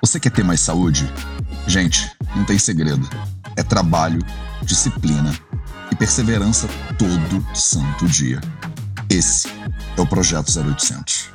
Você quer ter mais saúde? Gente, não tem segredo. É trabalho, disciplina e perseverança todo santo dia. Esse é o Projeto 0800.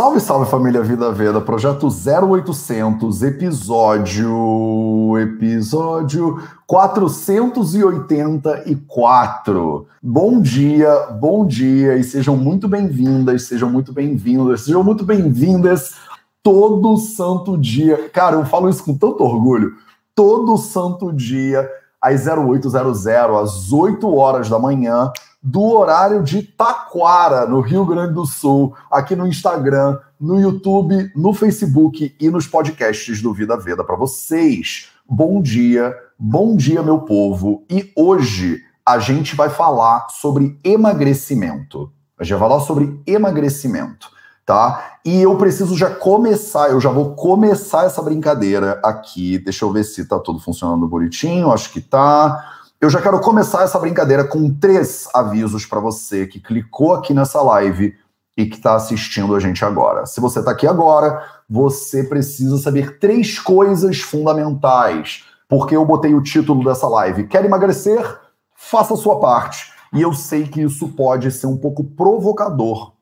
Salve, salve família Vida Veda, projeto 0800, episódio. episódio 484. Bom dia, bom dia e sejam muito bem-vindas, sejam muito bem-vindas, sejam muito bem-vindas todo santo dia. Cara, eu falo isso com tanto orgulho. Todo santo dia, às 0800, às 8 horas da manhã, do horário de Taquara, no Rio Grande do Sul, aqui no Instagram, no YouTube, no Facebook e nos podcasts do Vida Veda para vocês. Bom dia, bom dia, meu povo. E hoje a gente vai falar sobre emagrecimento. A gente vai falar sobre emagrecimento, tá? E eu preciso já começar, eu já vou começar essa brincadeira aqui. Deixa eu ver se tá tudo funcionando bonitinho, acho que tá. Eu já quero começar essa brincadeira com três avisos para você que clicou aqui nessa live e que está assistindo a gente agora. Se você está aqui agora, você precisa saber três coisas fundamentais. Porque eu botei o título dessa live: Quer emagrecer? Faça a sua parte. E eu sei que isso pode ser um pouco provocador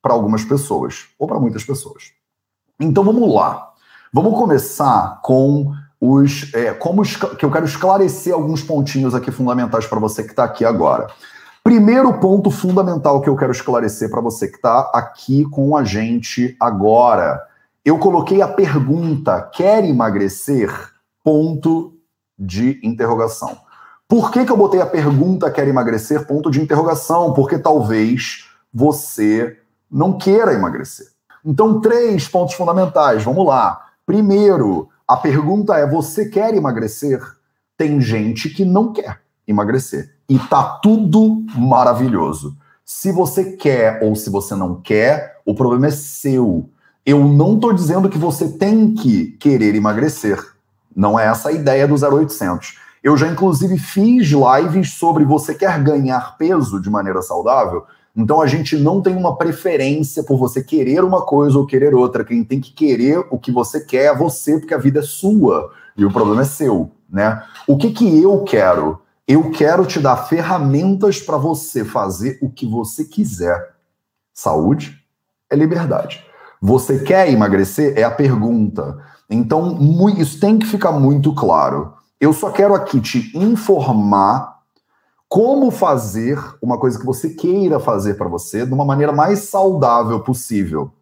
para algumas pessoas, ou para muitas pessoas. Então vamos lá. Vamos começar com os é, como que eu quero esclarecer alguns pontinhos aqui fundamentais para você que está aqui agora. Primeiro ponto fundamental que eu quero esclarecer para você que está aqui com a gente agora. Eu coloquei a pergunta: quer emagrecer? Ponto de interrogação. Por que, que eu botei a pergunta quer emagrecer? Ponto de interrogação. Porque talvez você não queira emagrecer. Então, três pontos fundamentais. Vamos lá. Primeiro, a pergunta é: você quer emagrecer? Tem gente que não quer emagrecer. E tá tudo maravilhoso. Se você quer ou se você não quer, o problema é seu. Eu não estou dizendo que você tem que querer emagrecer. Não é essa a ideia do 0800. Eu já, inclusive, fiz lives sobre você quer ganhar peso de maneira saudável. Então a gente não tem uma preferência por você querer uma coisa ou querer outra. Quem tem que querer o que você quer é você, porque a vida é sua e o problema é seu, né? O que que eu quero? Eu quero te dar ferramentas para você fazer o que você quiser. Saúde é liberdade. Você quer emagrecer? É a pergunta. Então, isso tem que ficar muito claro. Eu só quero aqui te informar como fazer uma coisa que você queira fazer para você de uma maneira mais saudável possível.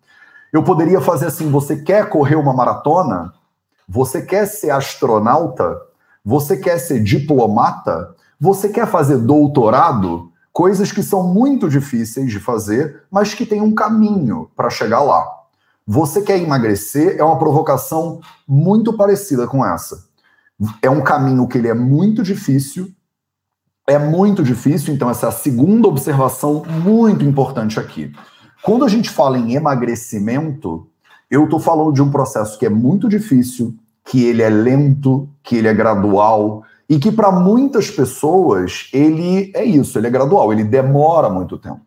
Eu poderia fazer assim: você quer correr uma maratona? Você quer ser astronauta? Você quer ser diplomata? Você quer fazer doutorado? Coisas que são muito difíceis de fazer, mas que tem um caminho para chegar lá. Você quer emagrecer? É uma provocação muito parecida com essa. É um caminho que ele é muito difícil, é muito difícil, então essa é a segunda observação muito importante aqui. Quando a gente fala em emagrecimento, eu estou falando de um processo que é muito difícil, que ele é lento, que ele é gradual e que para muitas pessoas ele é isso, ele é gradual, ele demora muito tempo.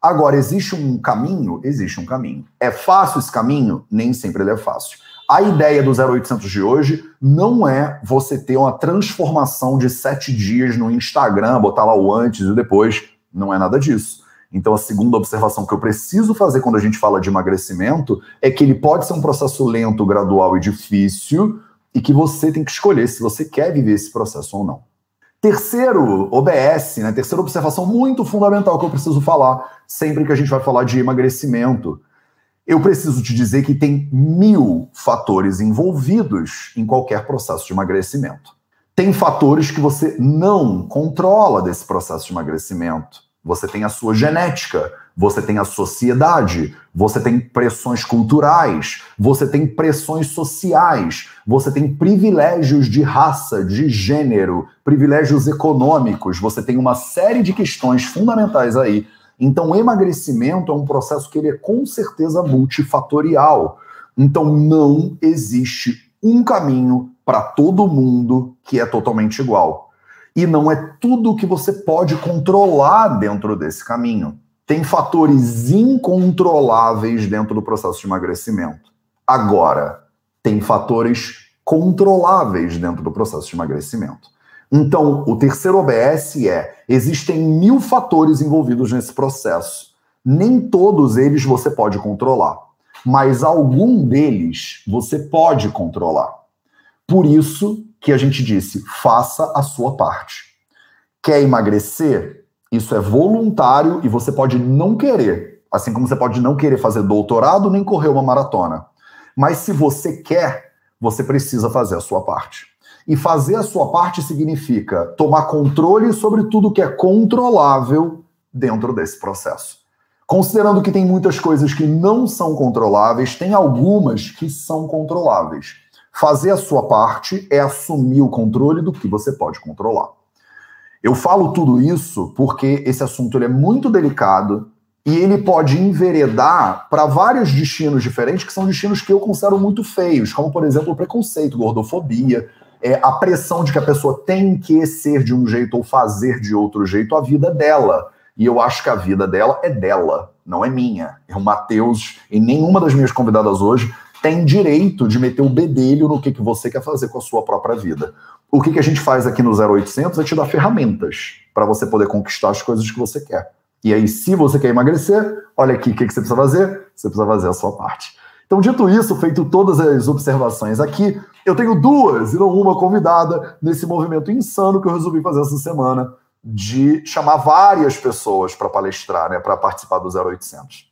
Agora, existe um caminho? Existe um caminho. É fácil esse caminho? Nem sempre ele é fácil. A ideia do 0800 de hoje não é você ter uma transformação de sete dias no Instagram, botar lá o antes e o depois. Não é nada disso. Então, a segunda observação que eu preciso fazer quando a gente fala de emagrecimento é que ele pode ser um processo lento, gradual e difícil, e que você tem que escolher se você quer viver esse processo ou não. Terceiro, OBS, né? Terceira observação muito fundamental que eu preciso falar sempre que a gente vai falar de emagrecimento eu preciso te dizer que tem mil fatores envolvidos em qualquer processo de emagrecimento. Tem fatores que você não controla desse processo de emagrecimento. Você tem a sua genética, você tem a sociedade, você tem pressões culturais, você tem pressões sociais, você tem privilégios de raça, de gênero, privilégios econômicos, você tem uma série de questões fundamentais aí então, o emagrecimento é um processo que ele é com certeza multifatorial. Então, não existe um caminho para todo mundo que é totalmente igual. E não é tudo que você pode controlar dentro desse caminho. tem fatores incontroláveis dentro do processo de emagrecimento. Agora, tem fatores controláveis dentro do processo de emagrecimento. Então, o terceiro OBS é: existem mil fatores envolvidos nesse processo. Nem todos eles você pode controlar, mas algum deles você pode controlar. Por isso que a gente disse: faça a sua parte. Quer emagrecer? Isso é voluntário e você pode não querer. Assim como você pode não querer fazer doutorado nem correr uma maratona. Mas se você quer, você precisa fazer a sua parte. E fazer a sua parte significa tomar controle sobre tudo que é controlável dentro desse processo. Considerando que tem muitas coisas que não são controláveis, tem algumas que são controláveis. Fazer a sua parte é assumir o controle do que você pode controlar. Eu falo tudo isso porque esse assunto é muito delicado e ele pode enveredar para vários destinos diferentes, que são destinos que eu considero muito feios, como, por exemplo, o preconceito, gordofobia, é, a pressão de que a pessoa tem que ser de um jeito ou fazer de outro jeito a vida dela. E eu acho que a vida dela é dela, não é minha. É o Matheus e nenhuma das minhas convidadas hoje tem direito de meter o bedelho no que, que você quer fazer com a sua própria vida. O que, que a gente faz aqui no 0800 é te dar ferramentas para você poder conquistar as coisas que você quer. E aí, se você quer emagrecer, olha aqui o que, que você precisa fazer. Você precisa fazer a sua parte. Então, dito isso, feito todas as observações aqui, eu tenho duas e não uma convidada nesse movimento insano que eu resolvi fazer essa semana de chamar várias pessoas para palestrar, né, para participar do 0800.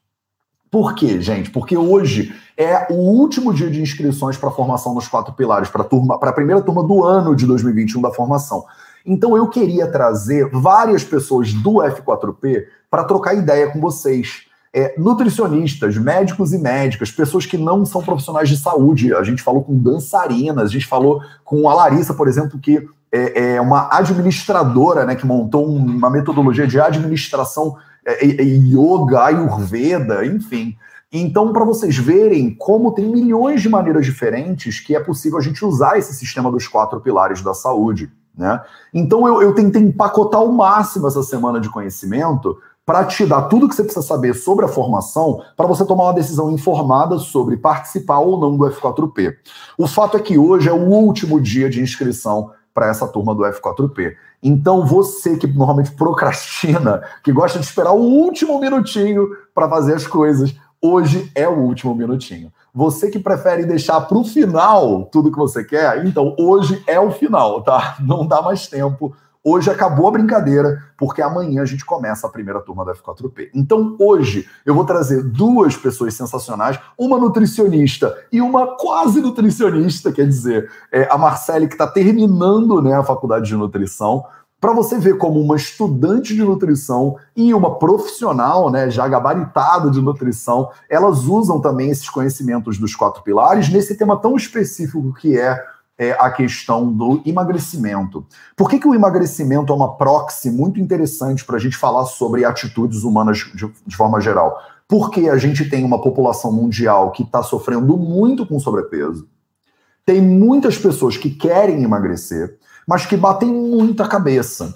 Por quê, gente? Porque hoje é o último dia de inscrições para a formação nos quatro pilares, para a primeira turma do ano de 2021 da formação. Então eu queria trazer várias pessoas do F4P para trocar ideia com vocês. É, nutricionistas, médicos e médicas, pessoas que não são profissionais de saúde. A gente falou com dançarinas, a gente falou com a Larissa, por exemplo, que é, é uma administradora, né, que montou uma metodologia de administração é, yoga, ayurveda, enfim. Então, para vocês verem como tem milhões de maneiras diferentes que é possível a gente usar esse sistema dos quatro pilares da saúde. Né? Então, eu, eu tentei empacotar ao máximo essa semana de conhecimento para te dar tudo que você precisa saber sobre a formação para você tomar uma decisão informada sobre participar ou não do F4P. O fato é que hoje é o último dia de inscrição para essa turma do F4P. Então, você que normalmente procrastina, que gosta de esperar o último minutinho para fazer as coisas, hoje é o último minutinho. Você que prefere deixar para o final tudo que você quer, então hoje é o final, tá? Não dá mais tempo Hoje acabou a brincadeira, porque amanhã a gente começa a primeira turma da F4P. Então, hoje, eu vou trazer duas pessoas sensacionais, uma nutricionista e uma quase nutricionista, quer dizer, é a Marcele, que está terminando né, a faculdade de nutrição, para você ver como uma estudante de nutrição e uma profissional, né, já gabaritada de nutrição, elas usam também esses conhecimentos dos quatro pilares nesse tema tão específico que é é, a questão do emagrecimento. Por que, que o emagrecimento é uma proxy muito interessante para a gente falar sobre atitudes humanas de, de forma geral? Porque a gente tem uma população mundial que está sofrendo muito com sobrepeso, tem muitas pessoas que querem emagrecer, mas que batem muita cabeça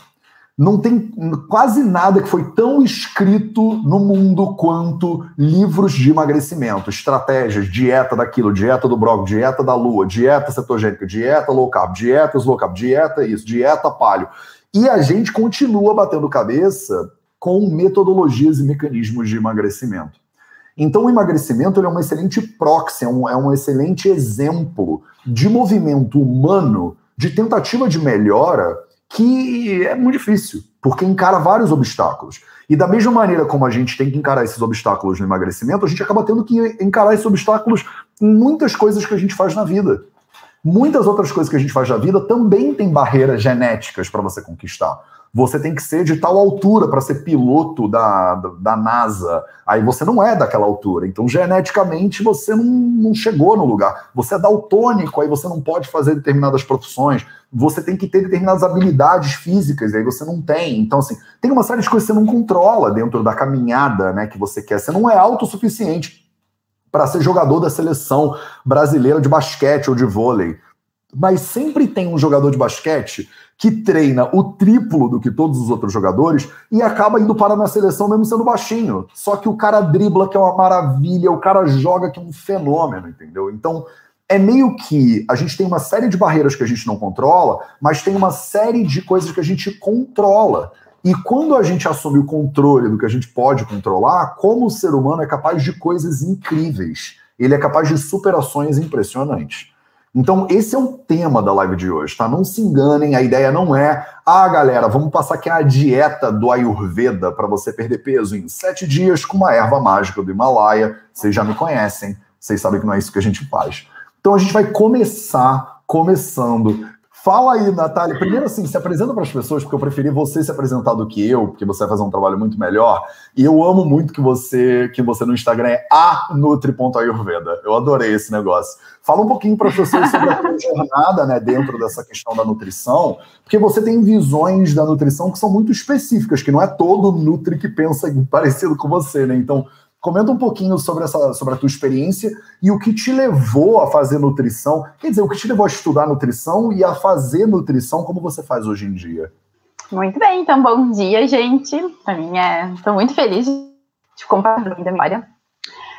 não tem quase nada que foi tão escrito no mundo quanto livros de emagrecimento, estratégias, dieta daquilo, dieta do brócolis, dieta da lua, dieta cetogênica, dieta low carb, dieta low carb, dieta isso, dieta palio. E a gente continua batendo cabeça com metodologias e mecanismos de emagrecimento. Então, o emagrecimento é um excelente proxy, é um, é um excelente exemplo de movimento humano, de tentativa de melhora que é muito difícil, porque encara vários obstáculos. E da mesma maneira como a gente tem que encarar esses obstáculos no emagrecimento, a gente acaba tendo que encarar esses obstáculos em muitas coisas que a gente faz na vida. Muitas outras coisas que a gente faz na vida também tem barreiras genéticas para você conquistar você tem que ser de tal altura para ser piloto da, da, NASA. Aí você não é daquela altura. Então, geneticamente, você não, não chegou no lugar. Você é daltônico, aí você não pode fazer determinadas profissões. Você tem que ter determinadas habilidades físicas, aí você não tem. Então, assim, tem uma série de coisas que você não controla dentro da caminhada né, que você quer. Você não é autossuficiente para ser jogador da seleção brasileira de basquete ou de vôlei mas sempre tem um jogador de basquete que treina o triplo do que todos os outros jogadores e acaba indo para na seleção mesmo sendo baixinho. Só que o cara dribla que é uma maravilha, o cara joga que é um fenômeno, entendeu? Então, é meio que a gente tem uma série de barreiras que a gente não controla, mas tem uma série de coisas que a gente controla. E quando a gente assume o controle do que a gente pode controlar, como o ser humano é capaz de coisas incríveis. Ele é capaz de superações impressionantes. Então, esse é o tema da live de hoje, tá? Não se enganem, a ideia não é, ah, galera, vamos passar aqui a dieta do Ayurveda para você perder peso em sete dias com uma erva mágica do Himalaia. Vocês já me conhecem, vocês sabem que não é isso que a gente faz. Então, a gente vai começar começando Fala aí, Natália. Primeiro, assim, se apresenta para as pessoas, porque eu preferi você se apresentar do que eu, porque você vai fazer um trabalho muito melhor. E eu amo muito que você que você no Instagram é a Nutri.ayurveda. Eu adorei esse negócio. Fala um pouquinho para as pessoas sobre a sua jornada né, dentro dessa questão da nutrição, porque você tem visões da nutrição que são muito específicas, que não é todo Nutri que pensa parecido com você, né? Então, Comenta um pouquinho sobre, essa, sobre a tua experiência e o que te levou a fazer nutrição. Quer dizer, o que te levou a estudar nutrição e a fazer nutrição como você faz hoje em dia. Muito bem, então bom dia, gente. Para mim é. Estou muito feliz de compartilhar a memória.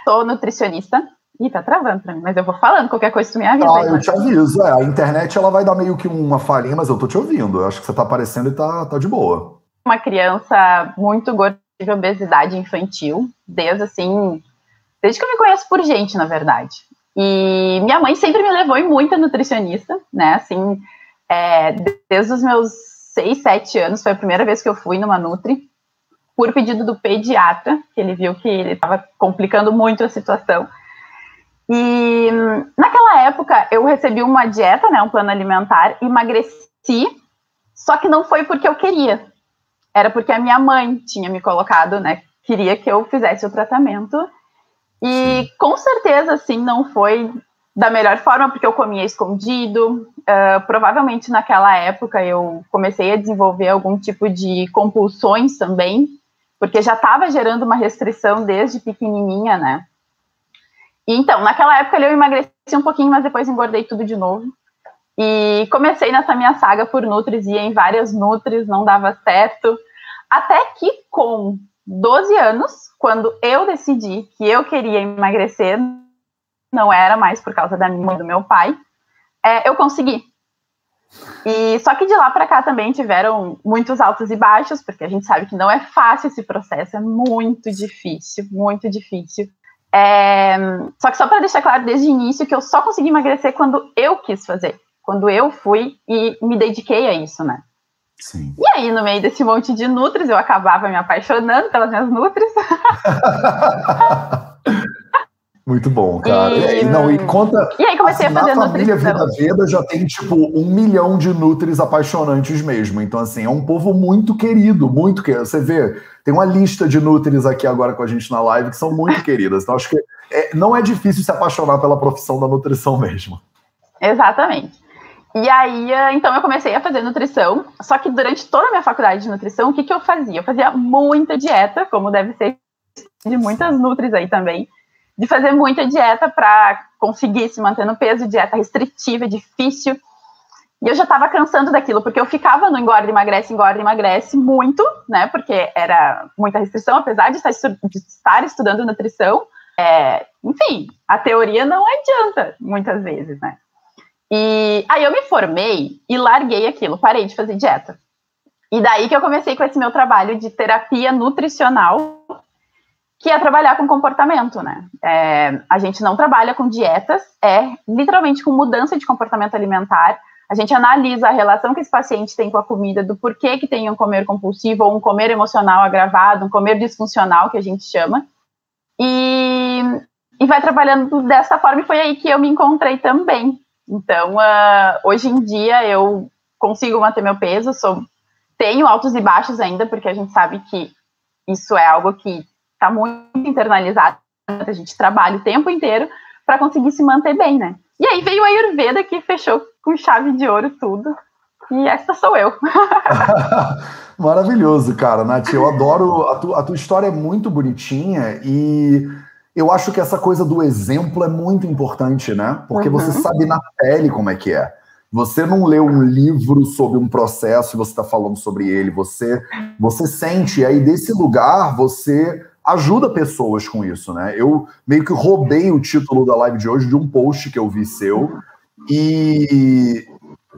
Sou nutricionista. Ih, tá travando para mim, mas eu vou falando, qualquer coisa tu me avisa. Ah, eu te aviso, é, a internet ela vai dar meio que uma falhinha, mas eu tô te ouvindo. Eu acho que você tá aparecendo e tá, tá de boa. Uma criança muito gorda tive obesidade infantil, desde assim, desde que eu me conheço por gente, na verdade. E minha mãe sempre me levou em muita nutricionista, né? Assim, é, desde os meus seis, sete anos, foi a primeira vez que eu fui numa Nutri, por pedido do pediatra, que ele viu que ele estava complicando muito a situação. E naquela época eu recebi uma dieta, né, um plano alimentar, emagreci, só que não foi porque eu queria, era porque a minha mãe tinha me colocado, né? Queria que eu fizesse o tratamento. E com certeza, assim, não foi da melhor forma, porque eu comia escondido. Uh, provavelmente naquela época eu comecei a desenvolver algum tipo de compulsões também, porque já estava gerando uma restrição desde pequenininha, né? E, então, naquela época eu emagreci um pouquinho, mas depois engordei tudo de novo. E comecei nessa minha saga por Nutris, ia em várias Nutris, não dava certo. Até que com 12 anos, quando eu decidi que eu queria emagrecer, não era mais por causa da minha mãe e do meu pai, é, eu consegui. E só que de lá para cá também tiveram muitos altos e baixos, porque a gente sabe que não é fácil esse processo, é muito difícil, muito difícil. É, só que só para deixar claro desde o início que eu só consegui emagrecer quando eu quis fazer quando eu fui e me dediquei a isso, né? Sim. E aí, no meio desse monte de nutris, eu acabava me apaixonando pelas minhas nutris. Muito bom, cara. E, não, e conta. E aí comecei assim, a fazer na família Vida Veda já tem tipo um milhão de nutris apaixonantes mesmo. Então, assim, é um povo muito querido, muito querido. Você vê, tem uma lista de nutris aqui agora com a gente na live que são muito queridas. Então, acho que é, não é difícil se apaixonar pela profissão da nutrição mesmo. Exatamente. E aí, eh, então eu comecei a fazer nutrição, só que durante toda a minha faculdade de nutrição, o que, que eu fazia? Eu fazia muita dieta, como deve ser de muitas nutris aí também, de fazer muita dieta para conseguir se manter no peso, dieta restritiva, difícil. E eu já estava cansando daquilo, porque eu ficava no engorda, emagrece, engorda, emagrece muito, né? Porque era muita restrição, apesar de estar, de estar estudando nutrição. É, enfim, a teoria não adianta muitas vezes, né? E aí eu me formei e larguei aquilo, parei de fazer dieta. E daí que eu comecei com esse meu trabalho de terapia nutricional, que é trabalhar com comportamento, né? É, a gente não trabalha com dietas, é literalmente com mudança de comportamento alimentar. A gente analisa a relação que esse paciente tem com a comida, do porquê que tem um comer compulsivo ou um comer emocional agravado, um comer disfuncional, que a gente chama. E, e vai trabalhando dessa forma, e foi aí que eu me encontrei também. Então, uh, hoje em dia eu consigo manter meu peso, sou, tenho altos e baixos ainda, porque a gente sabe que isso é algo que está muito internalizado, a gente trabalha o tempo inteiro para conseguir se manter bem, né? E aí veio a Ayurveda que fechou com chave de ouro tudo. E essa sou eu. Maravilhoso, cara, Nath. Eu adoro. A, tu, a tua história é muito bonitinha e eu acho que essa coisa do exemplo é muito importante, né? Porque uhum. você sabe na pele como é que é. Você não lê um livro sobre um processo e você está falando sobre ele. Você, você sente. E aí, desse lugar, você ajuda pessoas com isso, né? Eu meio que roubei o título da live de hoje de um post que eu vi seu. E,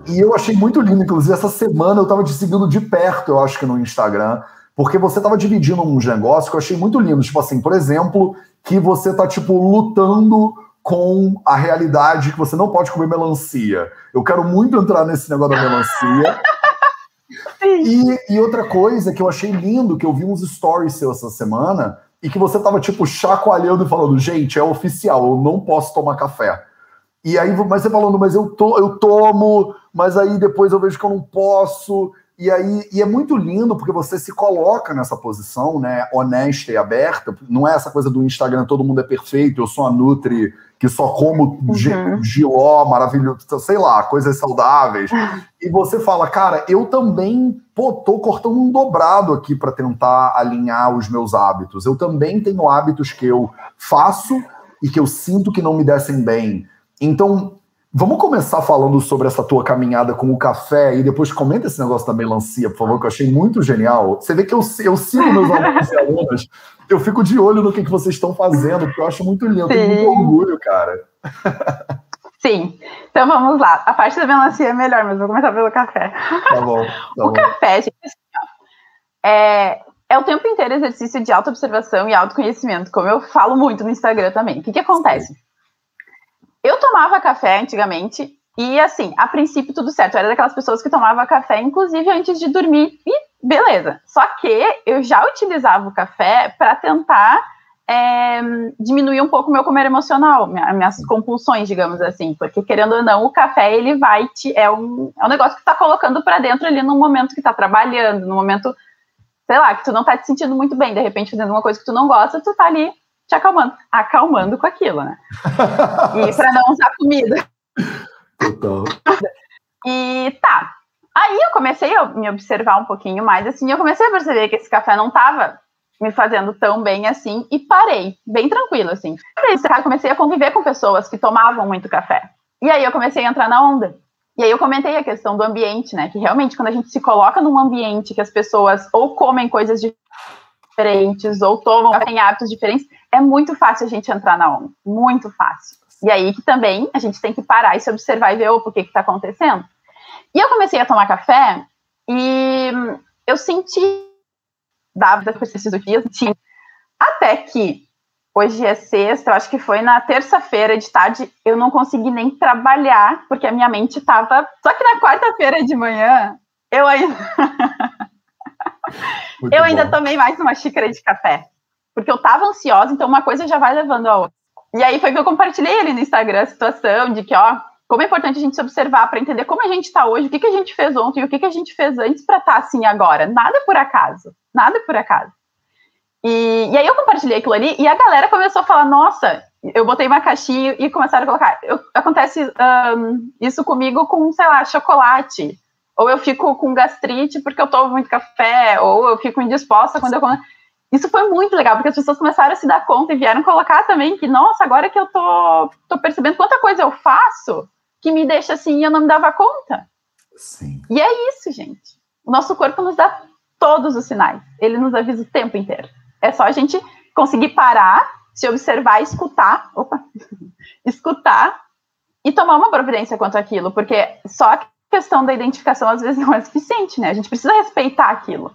e eu achei muito lindo. Inclusive, essa semana eu estava te seguindo de perto, eu acho que no Instagram. Porque você estava dividindo uns negócios que eu achei muito lindo. Tipo assim, por exemplo, que você está tipo, lutando com a realidade que você não pode comer melancia. Eu quero muito entrar nesse negócio da melancia. E, e, outra coisa que eu achei lindo, que eu vi uns stories seus essa semana, e que você tava, tipo, chacoalhando e falando, gente, é oficial, eu não posso tomar café. E aí, mas você falando, mas eu, to, eu tomo, mas aí depois eu vejo que eu não posso. E aí, e é muito lindo porque você se coloca nessa posição, né, honesta e aberta. Não é essa coisa do Instagram, todo mundo é perfeito, eu sou a Nutri que só como uhum. giló maravilhoso, sei lá, coisas saudáveis. e você fala, cara, eu também, pô, tô cortando um dobrado aqui para tentar alinhar os meus hábitos. Eu também tenho hábitos que eu faço e que eu sinto que não me descem bem. Então, Vamos começar falando sobre essa tua caminhada com o café e depois comenta esse negócio da melancia, por favor, que eu achei muito genial. Você vê que eu, eu sigo meus alunos e alunas, eu fico de olho no que, que vocês estão fazendo, porque eu acho muito lindo, Sim. tenho muito orgulho, cara. Sim, então vamos lá. A parte da melancia é melhor, mas vou começar pelo café. Tá bom. Tá o bom. café, gente, assim, é, é o tempo inteiro exercício de autoobservação e autoconhecimento, como eu falo muito no Instagram também. O que, que acontece? Sim eu tomava café antigamente e, assim, a princípio tudo certo. Eu era daquelas pessoas que tomava café, inclusive antes de dormir, e beleza. Só que eu já utilizava o café para tentar é, diminuir um pouco o meu comer emocional, minhas compulsões, digamos assim, porque querendo ou não, o café ele vai te é um, é um negócio que tá colocando para dentro ali no momento que tá trabalhando, no momento, sei lá, que tu não tá te sentindo muito bem, de repente fazendo uma coisa que tu não gosta, tu tá ali te acalmando, acalmando com aquilo, né? e para não usar comida. Total. E tá. Aí eu comecei a me observar um pouquinho mais, assim, eu comecei a perceber que esse café não tava me fazendo tão bem assim, e parei, bem tranquilo, assim. Eu comecei a conviver com pessoas que tomavam muito café. E aí eu comecei a entrar na onda. E aí eu comentei a questão do ambiente, né? Que realmente quando a gente se coloca num ambiente que as pessoas ou comem coisas diferentes ou tomam têm hábitos diferentes, é muito fácil a gente entrar na onda, muito fácil. E aí que também a gente tem que parar e se observar e ver, o que está acontecendo. E eu comecei a tomar café e eu senti, dava esses dias, até que hoje é sexta, eu acho que foi na terça-feira de tarde, eu não consegui nem trabalhar, porque a minha mente estava. Só que na quarta-feira de manhã, eu ainda. eu ainda tomei mais uma xícara de café porque eu tava ansiosa, então uma coisa já vai levando a outra. E aí foi que eu compartilhei ali no Instagram a situação de que, ó, como é importante a gente se observar para entender como a gente está hoje, o que, que a gente fez ontem e o que, que a gente fez antes para estar tá assim agora. Nada por acaso. Nada por acaso. E, e, aí eu compartilhei aquilo ali e a galera começou a falar, nossa, eu botei uma caixinha e começaram a colocar. Eu, acontece um, isso comigo com, sei lá, chocolate. Ou eu fico com gastrite porque eu tomo muito café, ou eu fico indisposta quando eu como isso foi muito legal, porque as pessoas começaram a se dar conta e vieram colocar também que, nossa, agora que eu tô, tô percebendo quanta coisa eu faço que me deixa assim e eu não me dava conta. Sim. E é isso, gente. O nosso corpo nos dá todos os sinais. Ele nos avisa o tempo inteiro. É só a gente conseguir parar, se observar, escutar, opa, escutar e tomar uma providência quanto àquilo, porque só a questão da identificação às vezes não é suficiente, né? A gente precisa respeitar aquilo.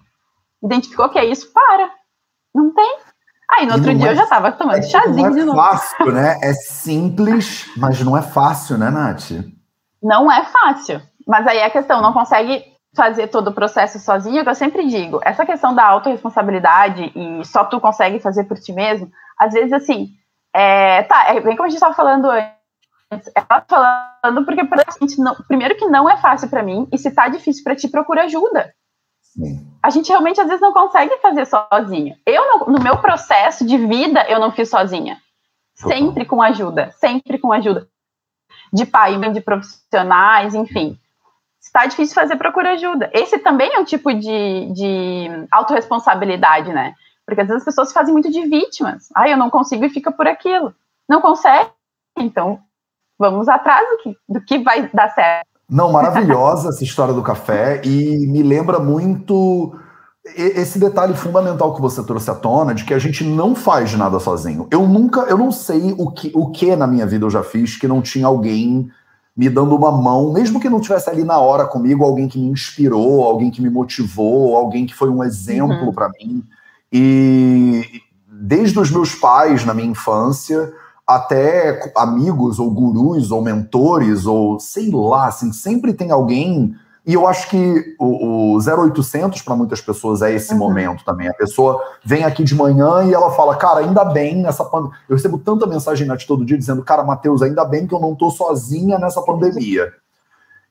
Identificou que é isso, para. Não tem. Aí no outro dia é, eu já tava tomando é, chazinho não é de novo. fácil, né? É simples, mas não é fácil, né, Nath? Não é fácil. Mas aí a questão, não consegue fazer todo o processo sozinho, que eu sempre digo, essa questão da autorresponsabilidade e só tu consegue fazer por ti mesmo, às vezes assim, é, tá, é bem como a gente estava falando antes, ela tá falando porque não, primeiro que não é fácil para mim, e se tá difícil para ti, procura ajuda. A gente realmente às vezes não consegue fazer sozinho. Eu, no, no meu processo de vida, eu não fiz sozinha. Sempre com ajuda, sempre com ajuda. De pai, de profissionais, enfim. Está difícil fazer, procura ajuda. Esse também é um tipo de, de autorresponsabilidade, né? Porque às vezes as pessoas fazem muito de vítimas. Ah, eu não consigo e fica por aquilo. Não consegue, então vamos atrás do que, do que vai dar certo. Não, maravilhosa essa história do café e me lembra muito esse detalhe fundamental que você trouxe à tona de que a gente não faz nada sozinho. Eu nunca, eu não sei o que, o que na minha vida eu já fiz que não tinha alguém me dando uma mão, mesmo que não tivesse ali na hora comigo, alguém que me inspirou, alguém que me motivou, alguém que foi um exemplo uhum. para mim. E desde os meus pais na minha infância até amigos ou gurus ou mentores ou sei lá, assim, sempre tem alguém e eu acho que o, o 0800 para muitas pessoas é esse uhum. momento também. A pessoa vem aqui de manhã e ela fala, cara, ainda bem nessa pandemia. Eu recebo tanta mensagem na todo dia dizendo, cara, Matheus, ainda bem que eu não tô sozinha nessa pandemia.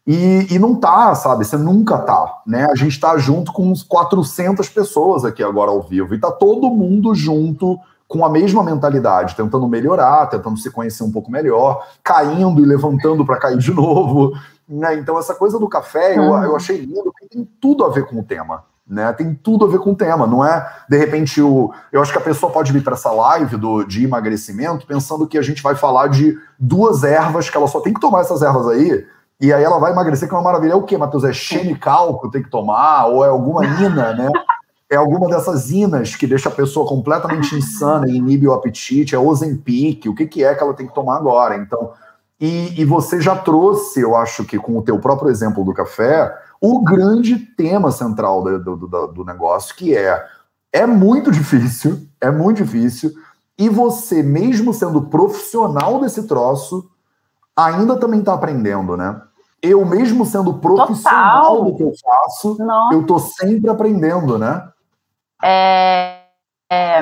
E, e não tá, sabe? Você nunca tá, né? A gente tá junto com uns 400 pessoas aqui agora ao vivo e tá todo mundo junto com a mesma mentalidade, tentando melhorar, tentando se conhecer um pouco melhor, caindo e levantando para cair de novo. Né? Então, essa coisa do café eu, eu achei lindo, porque tem tudo a ver com o tema. Né, tem tudo a ver com o tema, não é de repente o. Eu acho que a pessoa pode vir para essa live do, de emagrecimento pensando que a gente vai falar de duas ervas, que ela só tem que tomar essas ervas aí, e aí ela vai emagrecer, que é uma maravilha. É o quê, Matheus? É xenical que eu tenho que tomar? Ou é alguma ina, né? É alguma dessas inas que deixa a pessoa completamente insana e inibe o apetite? É Ozempic? O que, que é que ela tem que tomar agora? Então, e, e, você já trouxe, eu acho que com o teu próprio exemplo do café, o grande tema central do, do, do, negócio, que é é muito difícil, é muito difícil, e você, mesmo sendo profissional desse troço, ainda também está aprendendo, né? Eu, mesmo sendo profissional Total. do que eu faço, Nossa. eu tô sempre aprendendo, né? É, é,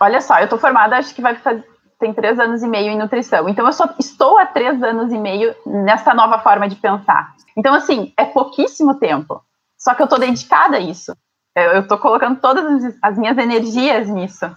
olha só, eu tô formada, acho que vai fazer tem três anos e meio em nutrição. Então, eu só estou há três anos e meio nessa nova forma de pensar. Então, assim, é pouquíssimo tempo. Só que eu estou dedicada a isso. Eu estou colocando todas as minhas energias nisso.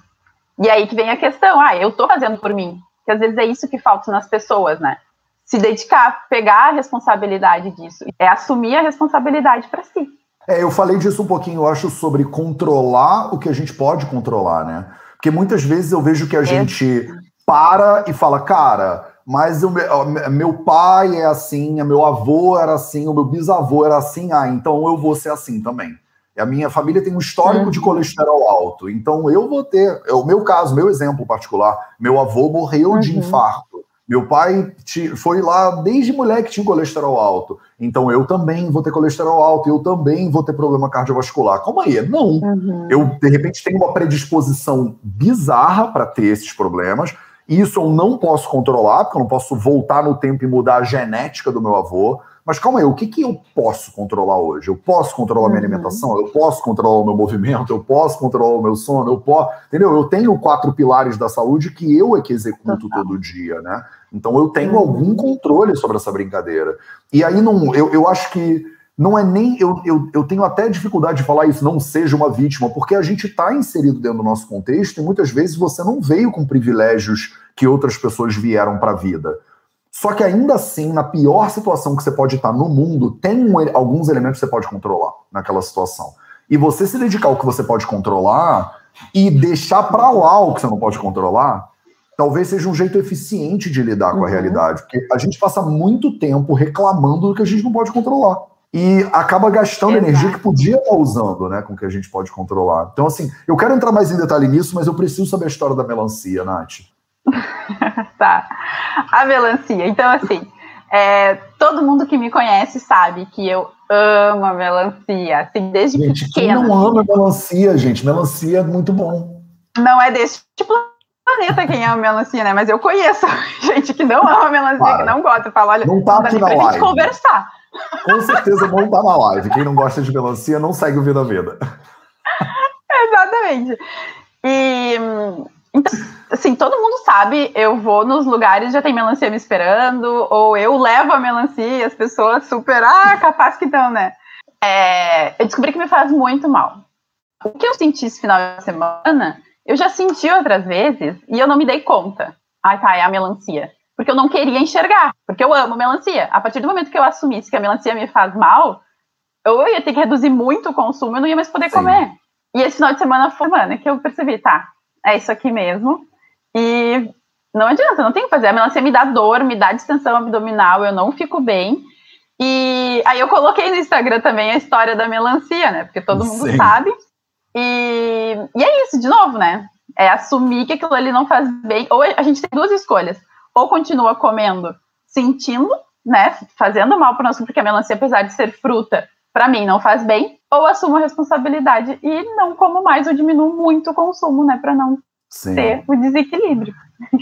E aí que vem a questão, ah, eu estou fazendo por mim. Que às vezes é isso que falta nas pessoas, né? Se dedicar, pegar a responsabilidade disso. É assumir a responsabilidade para si. É, eu falei disso um pouquinho, eu acho, sobre controlar o que a gente pode controlar, né? Porque muitas vezes eu vejo que a é. gente para e fala, cara, mas o meu, meu pai é assim, meu avô era assim, o meu bisavô era assim, ah, então eu vou ser assim também. A minha família tem um histórico uhum. de colesterol alto, então eu vou ter. É o meu caso, meu exemplo particular, meu avô morreu uhum. de infarto. Meu pai foi lá desde moleque tinha colesterol alto. Então eu também vou ter colesterol alto, eu também vou ter problema cardiovascular. Como aí? Não. Uhum. Eu, de repente, tenho uma predisposição bizarra para ter esses problemas, isso eu não posso controlar, porque eu não posso voltar no tempo e mudar a genética do meu avô. Mas calma aí, o que, que eu posso controlar hoje? Eu posso controlar a minha uhum. alimentação, eu posso controlar o meu movimento, eu posso controlar o meu sono, eu posso. Entendeu? Eu tenho quatro pilares da saúde que eu é que executo Total. todo dia, né? Então eu tenho uhum. algum controle sobre essa brincadeira. E aí não, eu, eu acho que não é nem. Eu, eu, eu tenho até dificuldade de falar isso, não seja uma vítima, porque a gente está inserido dentro do nosso contexto e muitas vezes você não veio com privilégios que outras pessoas vieram para a vida. Só que ainda assim, na pior situação que você pode estar no mundo, tem um, alguns elementos que você pode controlar naquela situação. E você se dedicar ao que você pode controlar e deixar para lá o que você não pode controlar, talvez seja um jeito eficiente de lidar com a uhum. realidade. Porque a gente passa muito tempo reclamando do que a gente não pode controlar e acaba gastando Exato. energia que podia estar usando, né, com o que a gente pode controlar. Então, assim, eu quero entrar mais em detalhe nisso, mas eu preciso saber a história da melancia, Nath. tá. A melancia. Então, assim, é, todo mundo que me conhece sabe que eu amo a melancia, assim, desde gente, pequena. Quem não ama melancia, gente? Melancia é muito bom. Não é desse tipo planeta quem ama melancia, né? Mas eu conheço gente que não ama melancia, Para. que não gosta. Fala, olha, não tá aqui na live. gente conversar. Com certeza não tá na live. Quem não gosta de melancia não segue o Vida Vida. Exatamente. E então, assim, todo mundo sabe, eu vou nos lugares, já tem melancia me esperando, ou eu levo a melancia e as pessoas super, ah, capaz que estão, né? É, eu descobri que me faz muito mal. O que eu senti esse final de semana, eu já senti outras vezes e eu não me dei conta. Ai, tá, é a melancia porque eu não queria enxergar, porque eu amo melancia. A partir do momento que eu assumisse que a melancia me faz mal, eu ia ter que reduzir muito o consumo, eu não ia mais poder Sim. comer. E esse final de semana foi, mano, que eu percebi, tá, é isso aqui mesmo. E não adianta, não tem que fazer. A melancia me dá dor, me dá distensão abdominal, eu não fico bem. E aí eu coloquei no Instagram também a história da melancia, né? Porque todo mundo Sim. sabe. E, e é isso, de novo, né? É assumir que aquilo ali não faz bem. Ou a gente tem duas escolhas. Ou continua comendo, sentindo, né? Fazendo mal para o nosso, porque a melancia, apesar de ser fruta, para mim não faz bem. Ou assumo a responsabilidade e não como mais ou diminuo muito o consumo, né? Para não Sim. ter o desequilíbrio.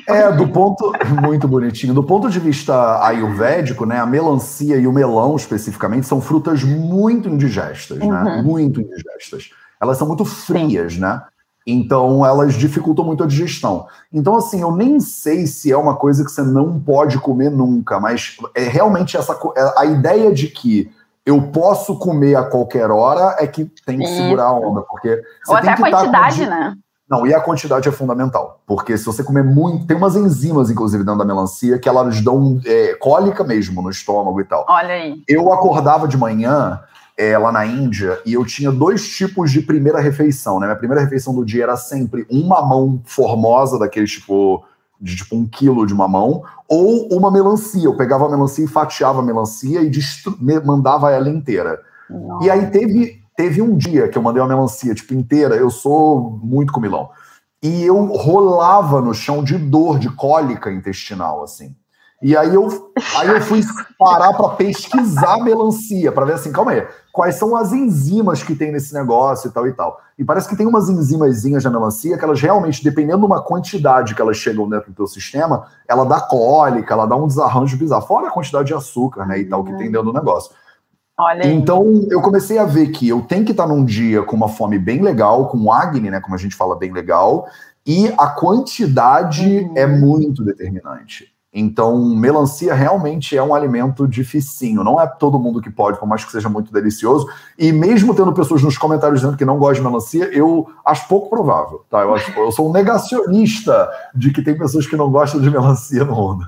É, do ponto. Muito bonitinho. Do ponto de vista ayurvédico, né? A melancia e o melão, especificamente, são frutas muito indigestas, né? uhum. né? Muito indigestas. Elas são muito frias, né? Então, elas dificultam muito a digestão. Então, assim, eu nem sei se é uma coisa que você não pode comer nunca, mas é realmente essa é, a ideia de que eu posso comer a qualquer hora é que tem que segurar a onda, porque Ou até a tá quantidade, tá né? Não, e a quantidade é fundamental, porque se você comer muito, tem umas enzimas, inclusive, dentro da melancia, que elas dão é, cólica mesmo no estômago e tal. Olha aí. Eu acordava de manhã é, lá na Índia e eu tinha dois tipos de primeira refeição, né? Minha primeira refeição do dia era sempre uma mamão formosa, daquele tipo, de tipo um quilo de mamão, ou uma melancia. Eu pegava a melancia e fatiava a melancia e mandava ela inteira. E aí teve Teve um dia que eu mandei uma melancia, tipo, inteira, eu sou muito comilão. E eu rolava no chão de dor, de cólica intestinal, assim. E aí eu, aí eu fui parar para pesquisar melancia, para ver assim, calma aí, quais são as enzimas que tem nesse negócio e tal e tal. E parece que tem umas enzimazinhas na melancia que elas realmente, dependendo de uma quantidade que elas chegam dentro do teu sistema, ela dá cólica, ela dá um desarranjo bizarro, fora a quantidade de açúcar, né, e tal, que tem dentro do negócio. Olha então eu comecei a ver que eu tenho que estar num dia com uma fome bem legal, com acne, né, como a gente fala bem legal, e a quantidade uhum. é muito determinante. Então, melancia realmente é um alimento dificinho. Não é todo mundo que pode, por mais que seja muito delicioso. E mesmo tendo pessoas nos comentários dizendo que não gostam de melancia, eu acho pouco provável. Tá? Eu, acho, eu sou um negacionista de que tem pessoas que não gostam de melancia no mundo.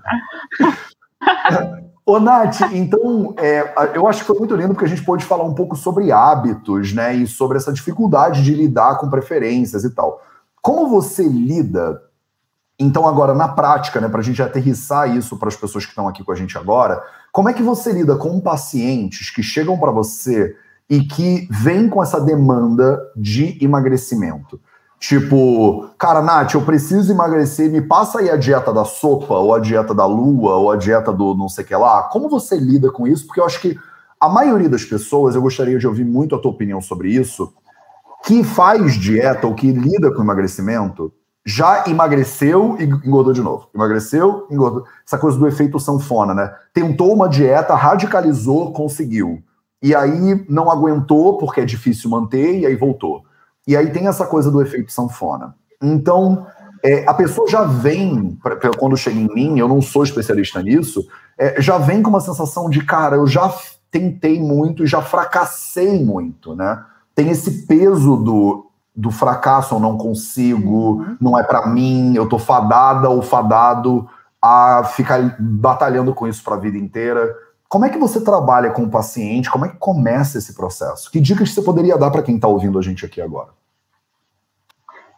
Ô, Nath, então, é, eu acho que foi muito lindo porque a gente pôde falar um pouco sobre hábitos, né? E sobre essa dificuldade de lidar com preferências e tal. Como você lida, então, agora, na prática, né? Para a gente aterrissar isso para as pessoas que estão aqui com a gente agora, como é que você lida com pacientes que chegam para você e que vêm com essa demanda de emagrecimento? Tipo, cara, Nath, eu preciso emagrecer, me passa aí a dieta da sopa, ou a dieta da lua, ou a dieta do não sei o que lá. Como você lida com isso? Porque eu acho que a maioria das pessoas, eu gostaria de ouvir muito a tua opinião sobre isso, que faz dieta ou que lida com emagrecimento, já emagreceu e engordou de novo. Emagreceu, engordou. Essa coisa do efeito sanfona, né? Tentou uma dieta, radicalizou, conseguiu. E aí não aguentou porque é difícil manter e aí voltou. E aí tem essa coisa do efeito sanfona. Então, é, a pessoa já vem, pra, pra, quando chega em mim, eu não sou especialista nisso, é, já vem com uma sensação de, cara, eu já tentei muito e já fracassei muito, né? Tem esse peso do, do fracasso, eu não consigo, uhum. não é para mim, eu tô fadada ou fadado a ficar batalhando com isso para a vida inteira. Como é que você trabalha com o paciente? Como é que começa esse processo? Que dicas você poderia dar para quem está ouvindo a gente aqui agora?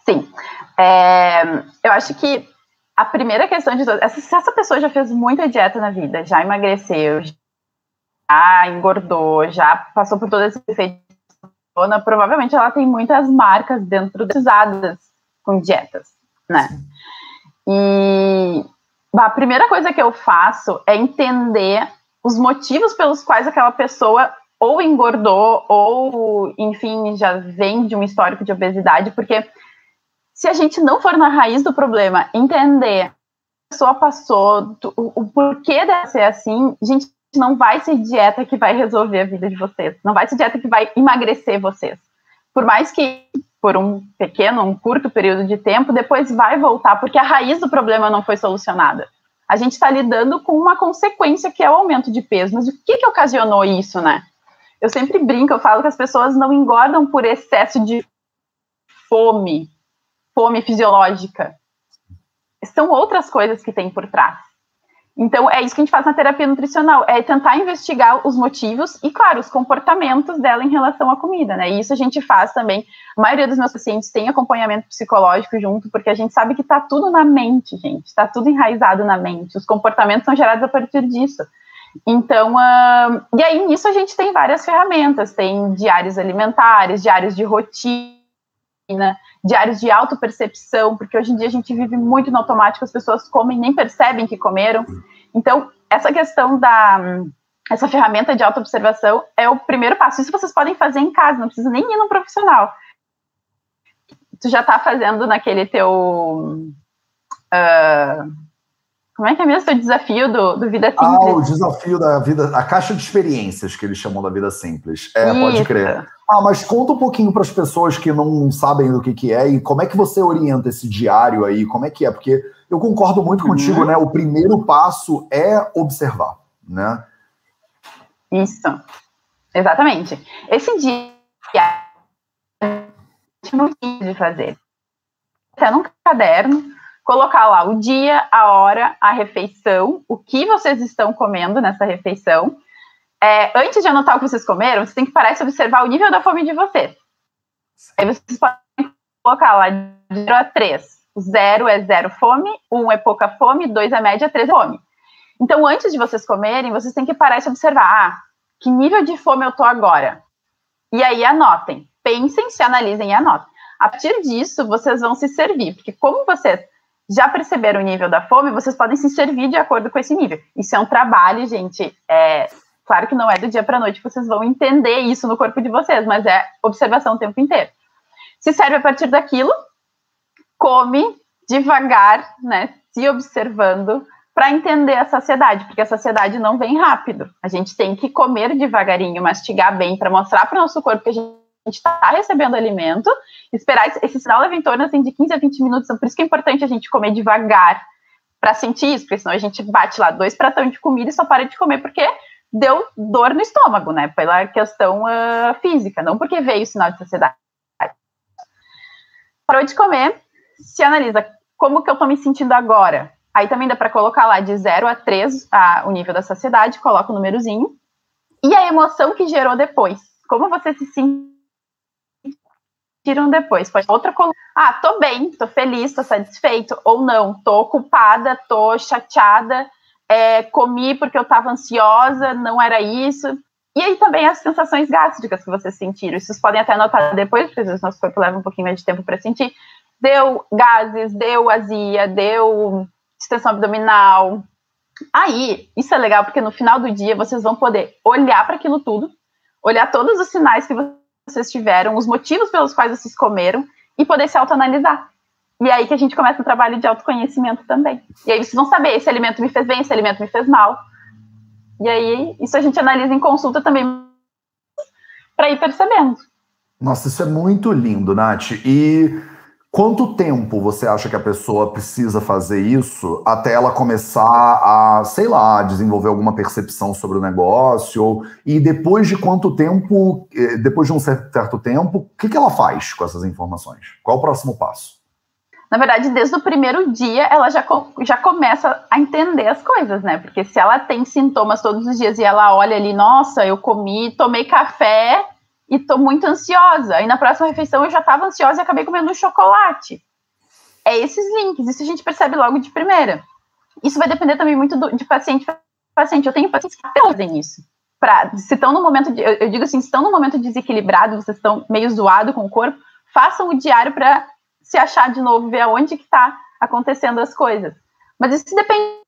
Sim. É, eu acho que a primeira questão de todas, se essa pessoa já fez muita dieta na vida, já emagreceu, já engordou, já passou por todo esse efeito, provavelmente ela tem muitas marcas dentro usadas com dietas, né? E a primeira coisa que eu faço é entender os motivos pelos quais aquela pessoa ou engordou ou, enfim, já vem de um histórico de obesidade, porque se a gente não for na raiz do problema, entender a pessoa passou, o, o porquê deve ser assim, gente, não vai ser dieta que vai resolver a vida de vocês, não vai ser dieta que vai emagrecer vocês. Por mais que por um pequeno, um curto período de tempo, depois vai voltar, porque a raiz do problema não foi solucionada. A gente está lidando com uma consequência que é o aumento de peso. Mas o que, que ocasionou isso, né? Eu sempre brinco, eu falo que as pessoas não engordam por excesso de fome, fome fisiológica. São outras coisas que tem por trás. Então, é isso que a gente faz na terapia nutricional, é tentar investigar os motivos e, claro, os comportamentos dela em relação à comida, né? E isso a gente faz também. A maioria dos meus pacientes tem acompanhamento psicológico junto, porque a gente sabe que tá tudo na mente, gente. Tá tudo enraizado na mente. Os comportamentos são gerados a partir disso. Então, uh, e aí nisso a gente tem várias ferramentas, tem diários alimentares, diários de rotina, diários de autopercepção, porque hoje em dia a gente vive muito no automático, as pessoas comem nem percebem que comeram. Então, essa questão da essa ferramenta de autoobservação é o primeiro passo. Isso vocês podem fazer em casa, não precisa nem ir no profissional. Tu já está fazendo naquele teu uh, como é que é mesmo o desafio do, do Vida Simples? Ah, o desafio da vida, a caixa de experiências que eles chamam da Vida Simples. É, Isso. pode crer. Ah, mas conta um pouquinho para as pessoas que não sabem do que, que é e como é que você orienta esse diário aí, como é que é? Porque eu concordo muito uhum. contigo, né? O primeiro passo é observar, né? Isso, exatamente. Esse dia é muito de fazer. Até num caderno, colocar lá o dia, a hora, a refeição, o que vocês estão comendo nessa refeição. É, antes de anotar o que vocês comeram, vocês têm que parar e observar o nível da fome de vocês. Aí vocês podem colocar lá de 0 a 3. Zero é zero fome, um é pouca fome, dois é média, três é fome. Então, antes de vocês comerem, vocês têm que parar e observar, ah, que nível de fome eu tô agora? E aí anotem, pensem, se analisem e anotem. A partir disso, vocês vão se servir, porque como vocês já perceberam o nível da fome, vocês podem se servir de acordo com esse nível. Isso é um trabalho, gente. É, claro que não é do dia para noite, vocês vão entender isso no corpo de vocês, mas é observação o tempo inteiro. Se serve a partir daquilo, come devagar, né, se observando para entender a saciedade, porque a saciedade não vem rápido. A gente tem que comer devagarinho, mastigar bem para mostrar para o nosso corpo que a gente gente está recebendo alimento, esperar esse, sinal leva em torno assim, de 15 a 20 minutos, então por isso que é importante a gente comer devagar para sentir isso, porque senão a gente bate lá dois pratões de comida e só para de comer porque deu dor no estômago, né? Pela questão uh, física, não porque veio o sinal de saciedade. Parou de comer, se analisa como que eu estou me sentindo agora. Aí também dá para colocar lá de 0 a 3 a, o nível da saciedade, coloca o númerozinho. E a emoção que gerou depois. Como você se sentiu tiram depois. Pode outra coluna. Ah, tô bem, tô feliz, tô satisfeito. Ou não, tô ocupada, tô chateada, é, comi porque eu tava ansiosa, não era isso. E aí também as sensações gástricas que vocês sentiram. Vocês podem até anotar depois, porque às vezes nosso corpo leva um pouquinho mais de tempo para sentir. Deu gases, deu azia, deu extensão abdominal. Aí, isso é legal porque no final do dia vocês vão poder olhar para aquilo tudo, olhar todos os sinais que vocês vocês tiveram, os motivos pelos quais vocês comeram e poder se autoanalisar. E aí que a gente começa o trabalho de autoconhecimento também. E aí vocês vão saber, esse alimento me fez bem, esse alimento me fez mal. E aí isso a gente analisa em consulta também para ir percebendo. Nossa, isso é muito lindo, Nath. E Quanto tempo você acha que a pessoa precisa fazer isso até ela começar a, sei lá, desenvolver alguma percepção sobre o negócio? E depois de quanto tempo, eh, depois de um certo tempo, o que, que ela faz com essas informações? Qual o próximo passo? Na verdade, desde o primeiro dia, ela já, já começa a entender as coisas, né? Porque se ela tem sintomas todos os dias e ela olha ali, nossa, eu comi, tomei café e tô muito ansiosa. Aí na próxima refeição eu já estava ansiosa e acabei comendo um chocolate. É esses links, isso a gente percebe logo de primeira. Isso vai depender também muito do, de paciente para paciente. Eu tenho pacientes que fazem isso. Pra, se estão no momento, de, eu, eu, digo assim, se estão no momento desequilibrado, vocês estão meio zoado com o corpo, façam o diário para se achar de novo, ver aonde que está acontecendo as coisas. Mas isso depende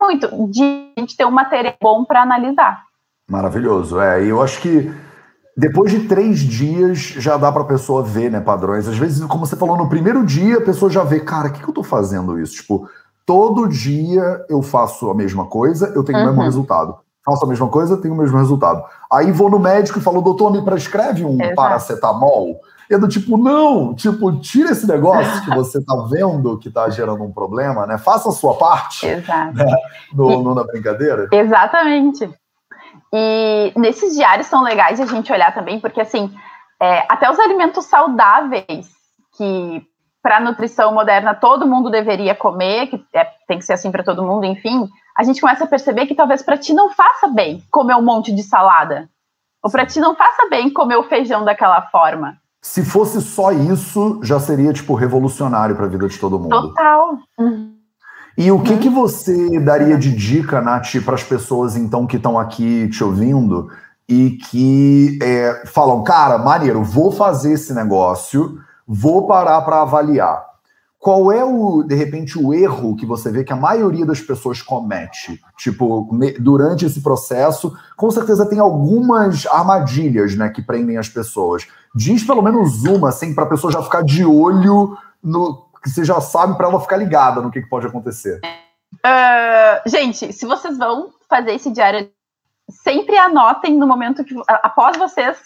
muito de a gente ter um material bom para analisar. Maravilhoso. É, e eu acho que depois de três dias já dá para a pessoa ver, né, padrões. Às vezes, como você falou, no primeiro dia a pessoa já vê, cara, o que, que eu tô fazendo isso? Tipo, todo dia eu faço a mesma coisa, eu tenho uhum. o mesmo uhum. resultado. Faço a mesma coisa, tenho o mesmo resultado. Aí vou no médico e falo, doutor, me prescreve um Exato. paracetamol. E é do tipo, não, tipo, tira esse negócio que você tá vendo que tá gerando um problema, né? Faça a sua parte. Exato. Né? No, no, na brincadeira. Exatamente. E nesses diários são legais a gente olhar também, porque assim, é, até os alimentos saudáveis que para a nutrição moderna todo mundo deveria comer, que é, tem que ser assim para todo mundo, enfim, a gente começa a perceber que talvez para ti não faça bem comer um monte de salada. Ou para ti não faça bem comer o feijão daquela forma. Se fosse só isso, já seria tipo revolucionário para a vida de todo mundo. Total. Uhum. E o que, uhum. que você daria de dica, Nath, para as pessoas então que estão aqui te ouvindo e que é, falam, cara, maneiro, vou fazer esse negócio, vou parar para avaliar. Qual é o, de repente, o erro que você vê que a maioria das pessoas comete? Tipo, durante esse processo, com certeza tem algumas armadilhas, né, que prendem as pessoas. Diz pelo menos uma, assim, para a pessoa já ficar de olho no que você já sabe para ela ficar ligada no que, que pode acontecer. Uh, gente, se vocês vão fazer esse diário, sempre anotem no momento que após vocês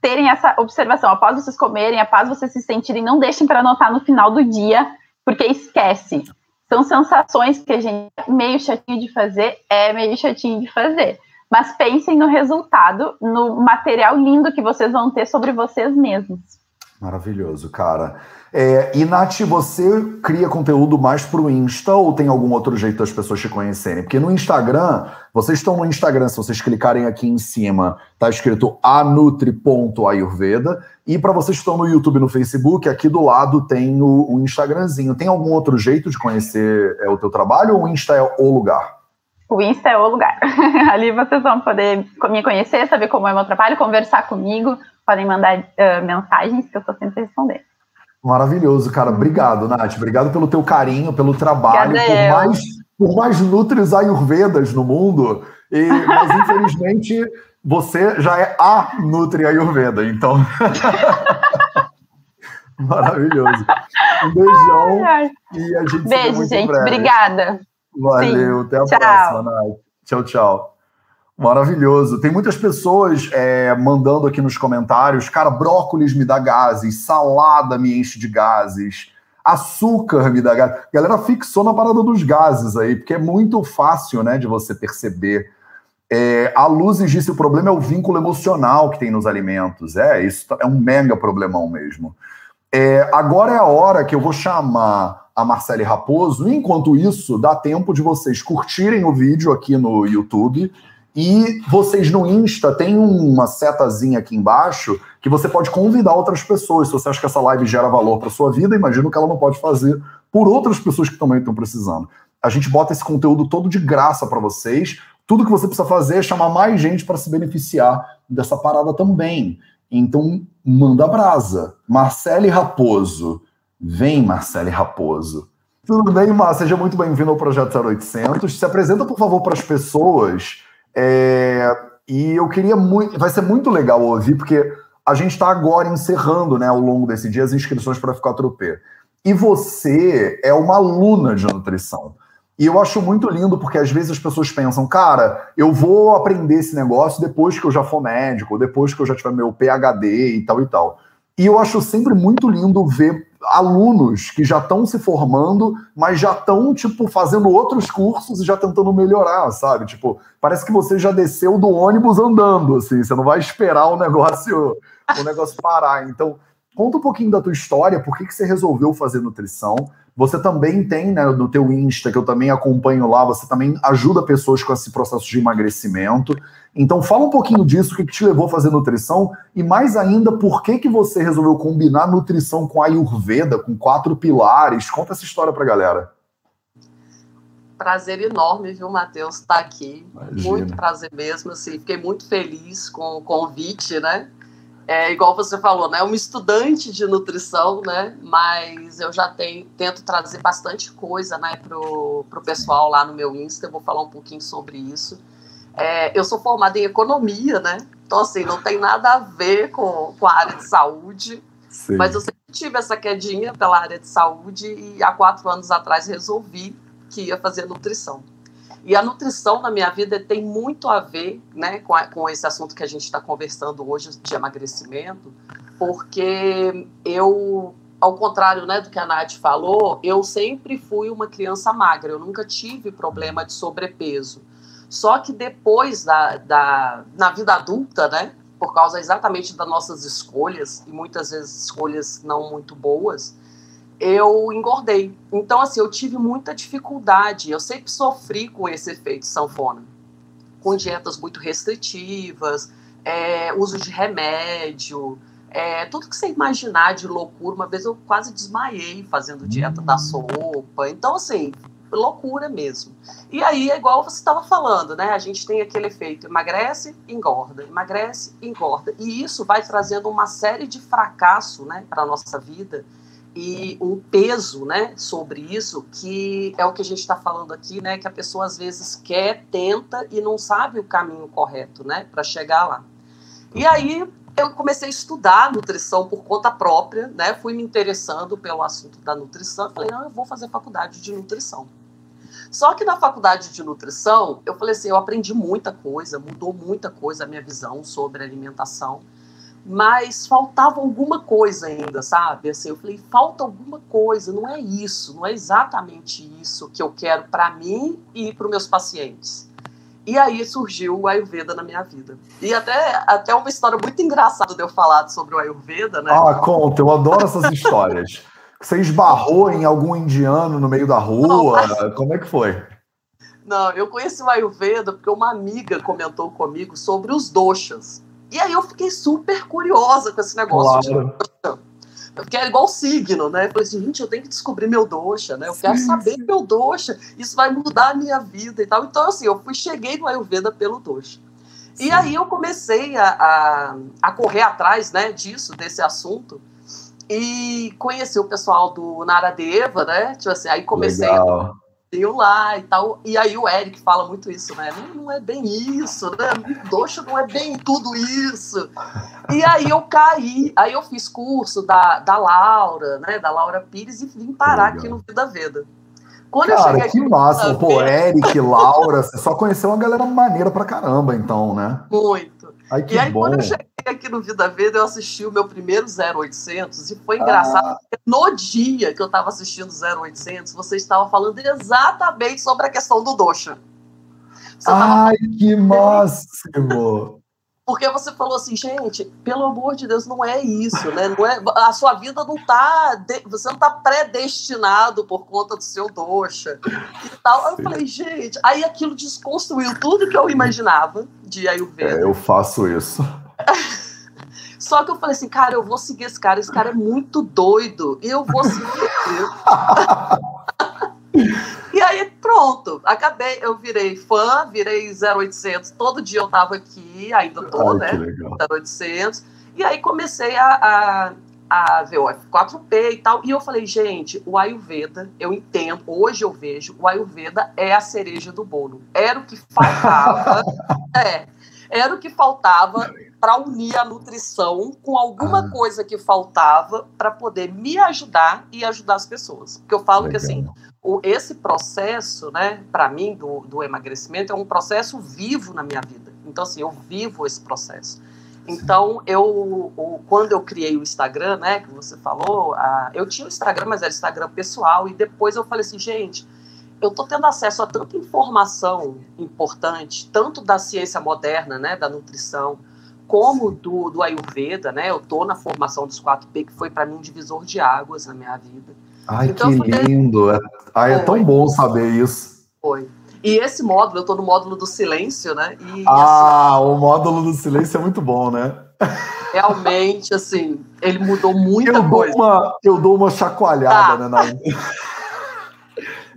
terem essa observação, após vocês comerem, após vocês se sentirem, não deixem para anotar no final do dia, porque esquece. São sensações que a gente é meio chatinho de fazer, é meio chatinho de fazer. Mas pensem no resultado, no material lindo que vocês vão ter sobre vocês mesmos. Maravilhoso, cara. É, você cria conteúdo mais para o Insta ou tem algum outro jeito das pessoas te conhecerem? Porque no Instagram, vocês estão no Instagram, se vocês clicarem aqui em cima, tá escrito anutri.ayurveda. E para vocês que estão no YouTube e no Facebook, aqui do lado tem o, o Instagramzinho. Tem algum outro jeito de conhecer é, o teu trabalho ou o Insta é o lugar? O Insta é o lugar. Ali vocês vão poder me conhecer, saber como é o meu trabalho, conversar comigo, podem mandar uh, mensagens que eu estou sempre respondendo. Maravilhoso, cara. Obrigado, Nath. Obrigado pelo teu carinho, pelo trabalho, por mais, por mais Nutris Ayurvedas no mundo. E, mas, infelizmente, você já é a Nutri Ayurveda, então. Maravilhoso. Um beijão. Ai, ai. E a gente Beijo, gente. Obrigada. Valeu. Sim. Até a tchau. próxima, Nath. Tchau, tchau. Maravilhoso. Tem muitas pessoas é, mandando aqui nos comentários, cara, brócolis me dá gases, salada me enche de gases, açúcar me dá gases. Galera fixou na parada dos gases aí, porque é muito fácil, né, de você perceber. É, a Luzes disse o problema é o vínculo emocional que tem nos alimentos. É, isso é um mega problemão mesmo. É, agora é a hora que eu vou chamar a Marcele Raposo. Enquanto isso, dá tempo de vocês curtirem o vídeo aqui no YouTube e vocês no Insta tem uma setazinha aqui embaixo que você pode convidar outras pessoas. Se você acha que essa live gera valor para sua vida, imagino que ela não pode fazer por outras pessoas que também estão precisando. A gente bota esse conteúdo todo de graça para vocês. Tudo que você precisa fazer é chamar mais gente para se beneficiar dessa parada também. Então, manda brasa. Marcele Raposo. Vem, Marcele Raposo. Tudo bem, Mar? Seja muito bem-vindo ao Projeto 0800. Se apresenta, por favor, para as pessoas é, e eu queria muito. Vai ser muito legal ouvir, porque a gente está agora encerrando, né, ao longo desse dia, as inscrições para ficar tropê. E você é uma aluna de nutrição. E eu acho muito lindo, porque às vezes as pessoas pensam, cara, eu vou aprender esse negócio depois que eu já for médico, depois que eu já tiver meu PhD e tal e tal. E eu acho sempre muito lindo ver alunos que já estão se formando, mas já estão, tipo, fazendo outros cursos e já tentando melhorar, sabe? Tipo, parece que você já desceu do ônibus andando, assim, você não vai esperar o negócio, o negócio parar. Então, conta um pouquinho da tua história, por que, que você resolveu fazer nutrição, você também tem, né, no teu Insta, que eu também acompanho lá, você também ajuda pessoas com esse processo de emagrecimento. Então fala um pouquinho disso, o que, que te levou a fazer nutrição e mais ainda, por que, que você resolveu combinar nutrição com a Ayurveda, com quatro pilares? Conta essa história pra galera. Prazer enorme, viu, Matheus, estar tá aqui. Imagina. Muito prazer mesmo, assim, fiquei muito feliz com o convite, né? É igual você falou, né? Um estudante de nutrição, né? Mas eu já tenho, tento trazer bastante coisa, né, pro, pro pessoal lá no meu Insta. Eu vou falar um pouquinho sobre isso. É, eu sou formada em economia, né? Então, assim, não tem nada a ver com, com a área de saúde. Sim. Mas eu sempre tive essa quedinha pela área de saúde e há quatro anos atrás resolvi que ia fazer nutrição. E a nutrição na minha vida tem muito a ver né, com, a, com esse assunto que a gente está conversando hoje de emagrecimento, porque eu, ao contrário né, do que a Nath falou, eu sempre fui uma criança magra, eu nunca tive problema de sobrepeso. Só que depois da, da na vida adulta, né, por causa exatamente das nossas escolhas, e muitas vezes escolhas não muito boas, eu engordei. Então, assim, eu tive muita dificuldade. Eu sempre sofri com esse efeito sanfona, com dietas muito restritivas, é, uso de remédio, é, tudo que você imaginar de loucura. Uma vez eu quase desmaiei fazendo dieta da sopa. Então, assim, loucura mesmo. E aí é igual você estava falando, né? A gente tem aquele efeito emagrece, engorda, emagrece, engorda. E isso vai trazendo uma série de fracasso, né, para a nossa vida e um peso, né, sobre isso, que é o que a gente está falando aqui, né, que a pessoa às vezes quer, tenta e não sabe o caminho correto, né, para chegar lá. E aí eu comecei a estudar nutrição por conta própria, né, fui me interessando pelo assunto da nutrição, falei, não, eu vou fazer faculdade de nutrição. Só que na faculdade de nutrição, eu falei assim, eu aprendi muita coisa, mudou muita coisa a minha visão sobre alimentação, mas faltava alguma coisa ainda, sabe? Assim, eu falei, falta alguma coisa, não é isso, não é exatamente isso que eu quero para mim e para os meus pacientes. E aí surgiu o Ayurveda na minha vida. E até, até uma história muito engraçada de eu falar sobre o Ayurveda, né? Ah, conta, eu adoro essas histórias. Você esbarrou em algum indiano no meio da rua? Não, Como é que foi? Não, eu conheci o Ayurveda porque uma amiga comentou comigo sobre os doshas. E aí eu fiquei super curiosa com esse negócio. Claro. Porque é igual signo, né? Eu falei assim, gente, eu tenho que descobrir meu doxa, né? Eu sim, quero saber sim. meu doxa, isso vai mudar a minha vida e tal. Então, assim, eu fui, cheguei no Ayurveda pelo doxa. E aí eu comecei a, a, a, correr atrás, né, disso, desse assunto, e conheci o pessoal do Naradeva, né? Tipo assim, aí comecei Legal eu lá e tal. E aí o Eric fala muito isso, né? Não, não é bem isso, né? Doxa não é bem tudo isso. E aí eu caí, aí eu fiz curso da, da Laura, né? Da Laura Pires e vim parar Legal. aqui no Vida Veda. Quando Cara, que massa. Pô, Eric, Laura, você só conheceu uma galera maneira pra caramba, então, né? Muito. Ai, que e aí, bom. quando eu cheguei aqui no Vida Verde, eu assisti o meu primeiro 0800 e foi engraçado, ah. porque no dia que eu estava assistindo 0800, você estava falando exatamente sobre a questão do Doxa. Ai, que máximo! Porque você falou assim, gente, pelo amor de Deus, não é isso, né? Não é, a sua vida não tá. você não tá predestinado por conta do seu doxa e tal. Aí eu falei, gente, aí aquilo desconstruiu tudo que eu imaginava de Ayurveda. É, eu faço isso. Só que eu falei assim, cara, eu vou seguir esse cara, esse cara é muito doido, e eu vou seguir E aí, pronto, acabei, eu virei fã, virei 0800, todo dia eu tava aqui, ainda tô, Ai, né? 0800. E aí comecei a, a, a ver o F4P e tal, e eu falei, gente, o Ayurveda, eu entendo, hoje eu vejo, o Ayurveda é a cereja do bolo. Era o que faltava, é, era o que faltava para unir a nutrição com alguma ah. coisa que faltava para poder me ajudar e ajudar as pessoas. Porque eu falo Legal. que assim, o, esse processo, né, para mim, do, do emagrecimento, é um processo vivo na minha vida. Então, assim, eu vivo esse processo. Então, eu, o, quando eu criei o Instagram, né, que você falou, a, eu tinha o Instagram, mas era Instagram pessoal, e depois eu falei assim, gente, eu estou tendo acesso a tanta informação importante, tanto da ciência moderna, né, da nutrição, como do, do Ayurveda, né, eu estou na formação dos 4P, que foi para mim um divisor de águas na minha vida. Ai, então, que falei, lindo! É, ai, é tão bom saber isso. Foi. E esse módulo, eu estou no módulo do silêncio, né? E, ah, assim, o módulo do silêncio é muito bom, né? Realmente, assim, ele mudou muita eu coisa. Uma, eu dou uma chacoalhada, tá. né?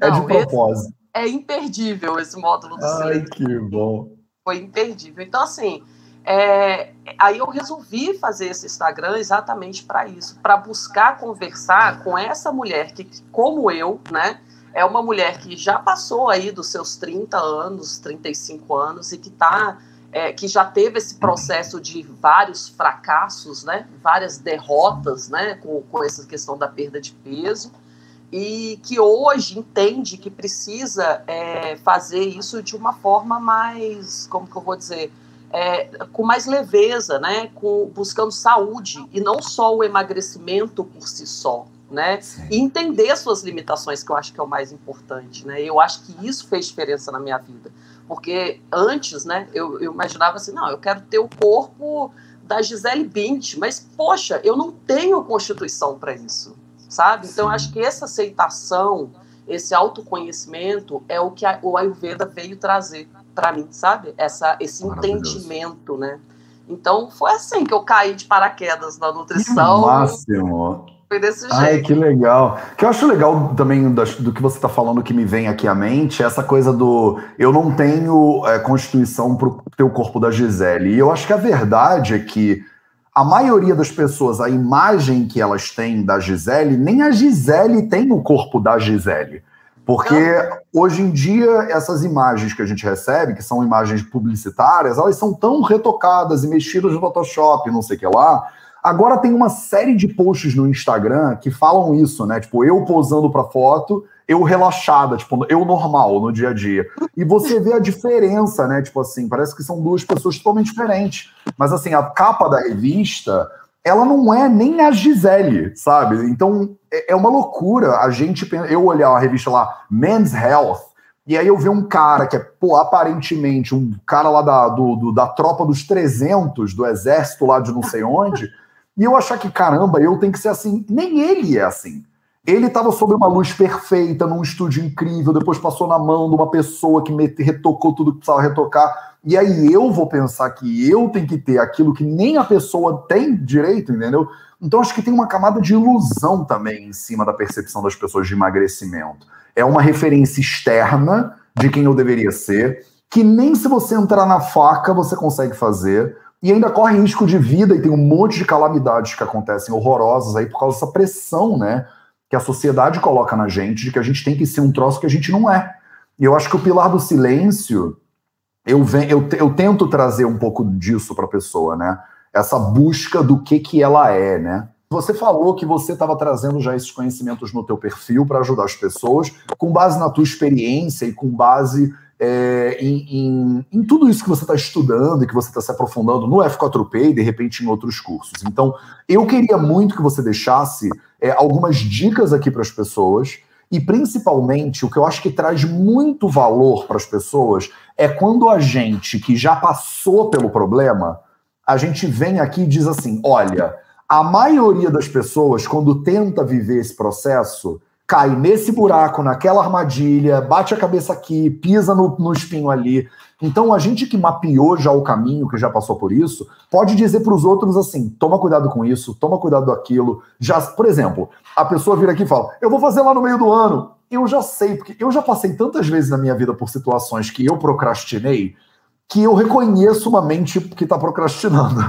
É de propósito. É imperdível esse módulo do. Ai, que bom. Foi imperdível. Então, assim, é, aí eu resolvi fazer esse Instagram exatamente para isso, para buscar conversar com essa mulher que, como eu, né, é uma mulher que já passou aí dos seus 30 anos, 35 anos e que tá, é, que já teve esse processo de vários fracassos, né, várias derrotas, né, com, com essa questão da perda de peso e que hoje entende que precisa é, fazer isso de uma forma mais, como que eu vou dizer, é, com mais leveza, né, com, buscando saúde e não só o emagrecimento por si só, né, e entender suas limitações, que eu acho que é o mais importante, né, eu acho que isso fez diferença na minha vida, porque antes, né, eu, eu imaginava assim, não, eu quero ter o corpo da Gisele Bint, mas, poxa, eu não tenho constituição para isso, sabe, então eu acho que essa aceitação, esse autoconhecimento é o que a, o Ayurveda veio trazer para mim, sabe? Essa, esse entendimento, né? Então foi assim que eu caí de paraquedas na nutrição. Que máximo! Foi desse jeito. Ai, que legal. O que eu acho legal também do que você está falando que me vem aqui à mente é essa coisa do eu não tenho é, constituição para o teu corpo da Gisele. E eu acho que a verdade é que a maioria das pessoas, a imagem que elas têm da Gisele, nem a Gisele tem o corpo da Gisele. Porque hoje em dia, essas imagens que a gente recebe, que são imagens publicitárias, elas são tão retocadas e mexidas no Photoshop, não sei o que lá. Agora tem uma série de posts no Instagram que falam isso, né? Tipo, eu posando para foto, eu relaxada, tipo, eu normal no dia a dia. E você vê a diferença, né? Tipo assim, parece que são duas pessoas totalmente diferentes. Mas assim, a capa da revista ela não é nem a Gisele, sabe? Então é, é uma loucura a gente eu olhar a revista lá Men's Health e aí eu ver um cara que é, pô, aparentemente um cara lá da, do, do, da tropa dos 300 do exército lá de não sei onde e eu achar que caramba, eu tenho que ser assim. Nem ele é assim. Ele estava sob uma luz perfeita, num estúdio incrível, depois passou na mão de uma pessoa que retocou tudo que precisava retocar. E aí eu vou pensar que eu tenho que ter aquilo que nem a pessoa tem direito, entendeu? Então acho que tem uma camada de ilusão também em cima da percepção das pessoas de emagrecimento. É uma referência externa de quem eu deveria ser, que nem se você entrar na faca você consegue fazer, e ainda corre risco de vida e tem um monte de calamidades que acontecem horrorosas aí por causa dessa pressão, né? Que a sociedade coloca na gente de que a gente tem que ser um troço que a gente não é. E eu acho que o pilar do silêncio eu, venho, eu, eu tento trazer um pouco disso para a pessoa, né? Essa busca do que, que ela é, né? Você falou que você estava trazendo já esses conhecimentos no teu perfil para ajudar as pessoas, com base na tua experiência e com base é, em, em, em, tudo isso que você está estudando e que você está se aprofundando no F4P e de repente em outros cursos. Então, eu queria muito que você deixasse é, algumas dicas aqui para as pessoas e principalmente o que eu acho que traz muito valor para as pessoas é quando a gente que já passou pelo problema, a gente vem aqui e diz assim: olha, a maioria das pessoas, quando tenta viver esse processo, cai nesse buraco, naquela armadilha, bate a cabeça aqui, pisa no, no espinho ali. Então, a gente que mapeou já o caminho, que já passou por isso, pode dizer para os outros assim: toma cuidado com isso, toma cuidado daquilo. Já, por exemplo, a pessoa vira aqui e fala: eu vou fazer lá no meio do ano. Eu já sei, porque eu já passei tantas vezes na minha vida por situações que eu procrastinei, que eu reconheço uma mente que está procrastinando.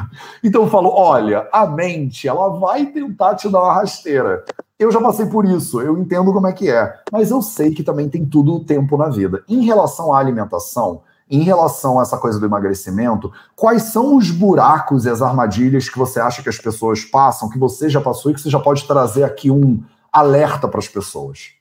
Então eu falo: olha, a mente, ela vai tentar te dar uma rasteira. Eu já passei por isso, eu entendo como é que é, mas eu sei que também tem tudo o tempo na vida. Em relação à alimentação, em relação a essa coisa do emagrecimento, quais são os buracos e as armadilhas que você acha que as pessoas passam, que você já passou e que você já pode trazer aqui um alerta para as pessoas?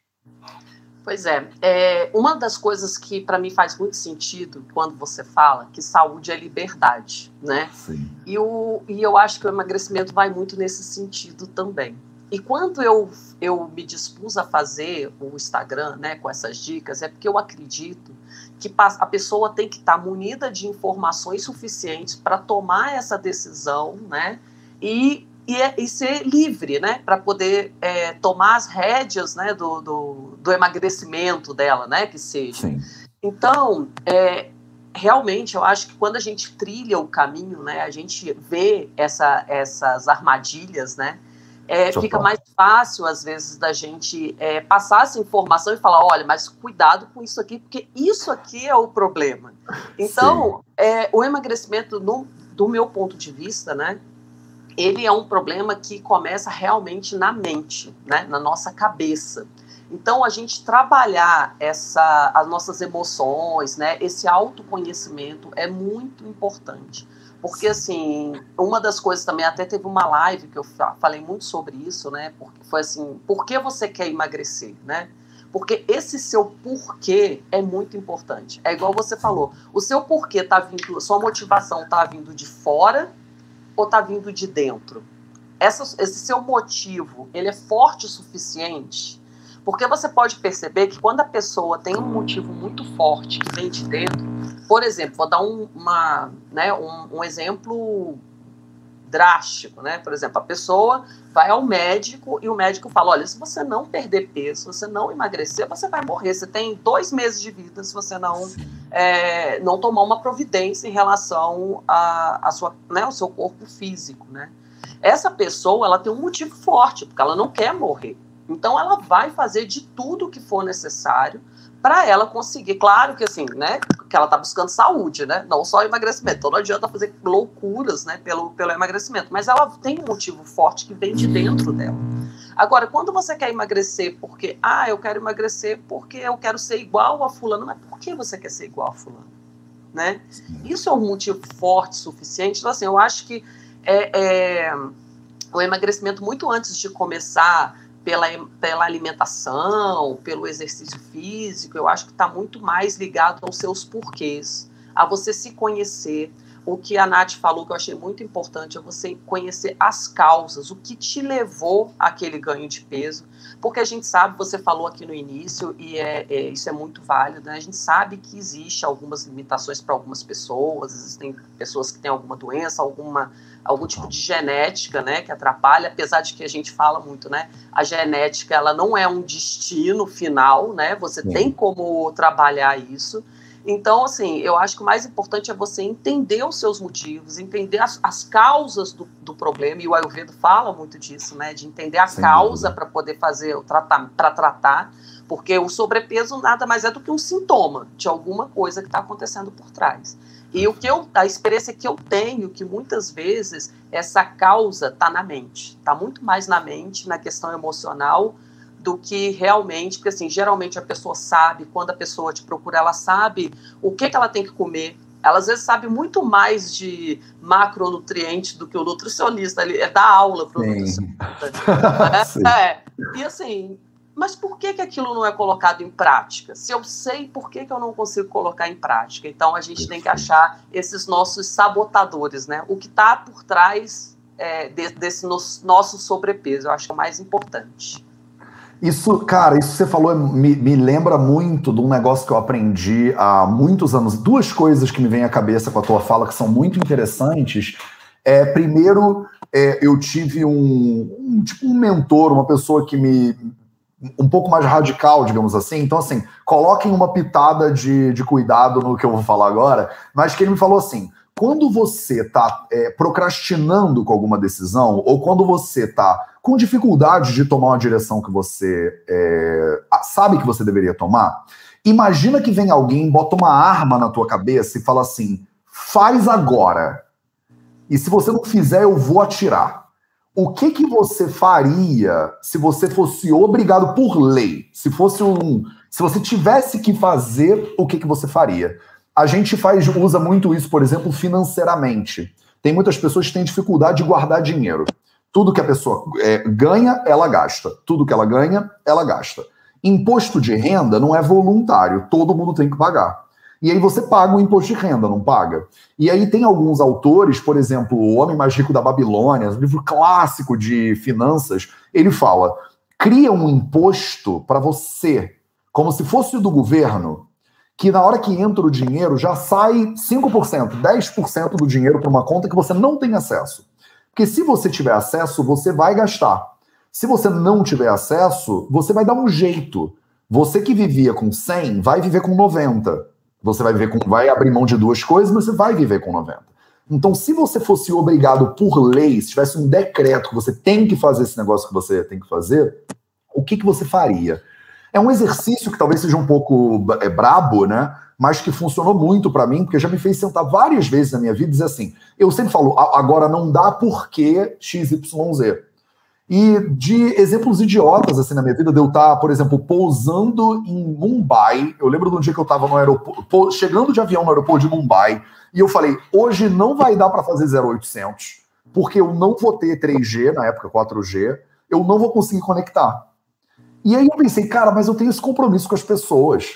Pois é, é, uma das coisas que para mim faz muito sentido quando você fala que saúde é liberdade, né? Sim. E, o, e eu acho que o emagrecimento vai muito nesse sentido também. E quando eu, eu me dispus a fazer o Instagram né, com essas dicas, é porque eu acredito que a pessoa tem que estar munida de informações suficientes para tomar essa decisão né, e, e, é, e ser livre né, para poder é, tomar as rédeas né, do, do, do, emagrecimento dela, né, que seja. Sim. Então, é, realmente eu acho que quando a gente trilha o caminho, né, a gente vê essa, essas armadilhas, né, é, fica mais fácil, às vezes, da gente é, passar essa informação e falar: olha, mas cuidado com isso aqui, porque isso aqui é o problema. Então, é, o emagrecimento, no, do meu ponto de vista, né, ele é um problema que começa realmente na mente, né, na nossa cabeça. Então, a gente trabalhar essa, as nossas emoções, né, esse autoconhecimento é muito importante. Porque, assim, uma das coisas também, até teve uma live que eu falei muito sobre isso, né? Porque foi assim, por que você quer emagrecer, né? Porque esse seu porquê é muito importante. É igual você falou, o seu porquê tá vindo, sua motivação tá vindo de fora ou tá vindo de dentro? Essa, esse seu motivo, ele é forte o suficiente porque você pode perceber que quando a pessoa tem um motivo muito forte que vem de dentro, por exemplo, vou dar um, uma, né, um, um exemplo drástico, né? Por exemplo, a pessoa vai ao médico e o médico fala: olha, se você não perder peso, se você não emagrecer, você vai morrer. Você tem dois meses de vida se você não é, não tomar uma providência em relação a, a sua, né, ao seu corpo físico, né? essa pessoa ela tem um motivo forte, porque ela não quer morrer. Então ela vai fazer de tudo o que for necessário para ela conseguir, claro que assim, né, que ela está buscando saúde, né, não só emagrecimento, então não adianta fazer loucuras, né, pelo, pelo emagrecimento, mas ela tem um motivo forte que vem de dentro dela. Agora, quando você quer emagrecer porque, ah, eu quero emagrecer porque eu quero ser igual a fulano, mas por que você quer ser igual a fulano? Né? Isso é um motivo forte suficiente. Então, assim, eu acho que é, é, o emagrecimento, muito antes de começar pela, pela alimentação, pelo exercício físico, eu acho que está muito mais ligado aos seus porquês, a você se conhecer, o que a Nath falou que eu achei muito importante é você conhecer as causas, o que te levou àquele ganho de peso, porque a gente sabe, você falou aqui no início, e é, é isso é muito válido, né? a gente sabe que existe algumas limitações para algumas pessoas, existem pessoas que têm alguma doença, alguma, algum tipo de genética, né, que atrapalha, apesar de que a gente fala muito, né, a genética, ela não é um destino final, né, você Sim. tem como trabalhar isso, então, assim, eu acho que o mais importante é você entender os seus motivos, entender as, as causas do, do, problema, e o Ayurveda fala muito disso, né? De entender a Sem causa para poder fazer o tratamento, para tratar, porque o sobrepeso nada mais é do que um sintoma de alguma coisa que está acontecendo por trás. E o que eu, a experiência que eu tenho, que muitas vezes essa causa está na mente, está muito mais na mente, na questão emocional, do que realmente, porque assim, geralmente a pessoa sabe, quando a pessoa te procura, ela sabe o que, que ela tem que comer. Ela às vezes sabe muito mais de macronutrientes do que o nutricionista, ele é da aula para o nutricionista. é, é. E assim, mas por que, que aquilo não é colocado em prática? Se eu sei, por que, que eu não consigo colocar em prática? Então a gente tem que achar esses nossos sabotadores, né? O que está por trás é, desse, desse nosso sobrepeso, eu acho que é o mais importante. Isso, cara, isso que você falou me, me, lembra muito de um negócio que eu aprendi há muitos anos. Duas coisas que me vêm à cabeça com a tua fala que são muito interessantes. É, primeiro, é, eu tive um, um, tipo um mentor, uma pessoa que me um pouco mais radical, digamos assim. Então, assim, coloquem uma pitada de, de cuidado no que eu vou falar agora, mas que ele me falou assim: quando você está é, procrastinando com alguma decisão, ou quando você está com dificuldade de tomar uma direção que você é, sabe que você deveria tomar, imagina que vem alguém, bota uma arma na tua cabeça e fala assim: faz agora. E se você não fizer, eu vou atirar. O que que você faria se você fosse obrigado por lei? Se fosse um, se você tivesse que fazer, o que que você faria? A gente faz usa muito isso, por exemplo, financeiramente. Tem muitas pessoas que têm dificuldade de guardar dinheiro. Tudo que a pessoa é, ganha, ela gasta. Tudo que ela ganha, ela gasta. Imposto de renda não é voluntário, todo mundo tem que pagar. E aí você paga o imposto de renda, não paga? E aí tem alguns autores, por exemplo, O Homem Mais Rico da Babilônia, um livro clássico de finanças, ele fala: cria um imposto para você, como se fosse do governo, que na hora que entra o dinheiro já sai 5%, 10% do dinheiro para uma conta que você não tem acesso. Porque se você tiver acesso, você vai gastar. Se você não tiver acesso, você vai dar um jeito. Você que vivia com 100 vai viver com 90. Você vai viver com vai abrir mão de duas coisas, mas você vai viver com 90. Então, se você fosse obrigado por lei, se tivesse um decreto que você tem que fazer esse negócio que você tem que fazer, o que, que você faria? É um exercício que talvez seja um pouco é, brabo, né? mas que funcionou muito para mim, porque já me fez sentar várias vezes na minha vida e dizer assim: eu sempre falo, agora não dá porque XYZ. E de exemplos idiotas assim na minha vida, de eu estar, por exemplo, pousando em Mumbai. Eu lembro de um dia que eu estava no aeroporto, chegando de avião no aeroporto de Mumbai, e eu falei: hoje não vai dar para fazer 0800, porque eu não vou ter 3G, na época 4G, eu não vou conseguir conectar. E aí eu pensei, cara, mas eu tenho esse compromisso com as pessoas.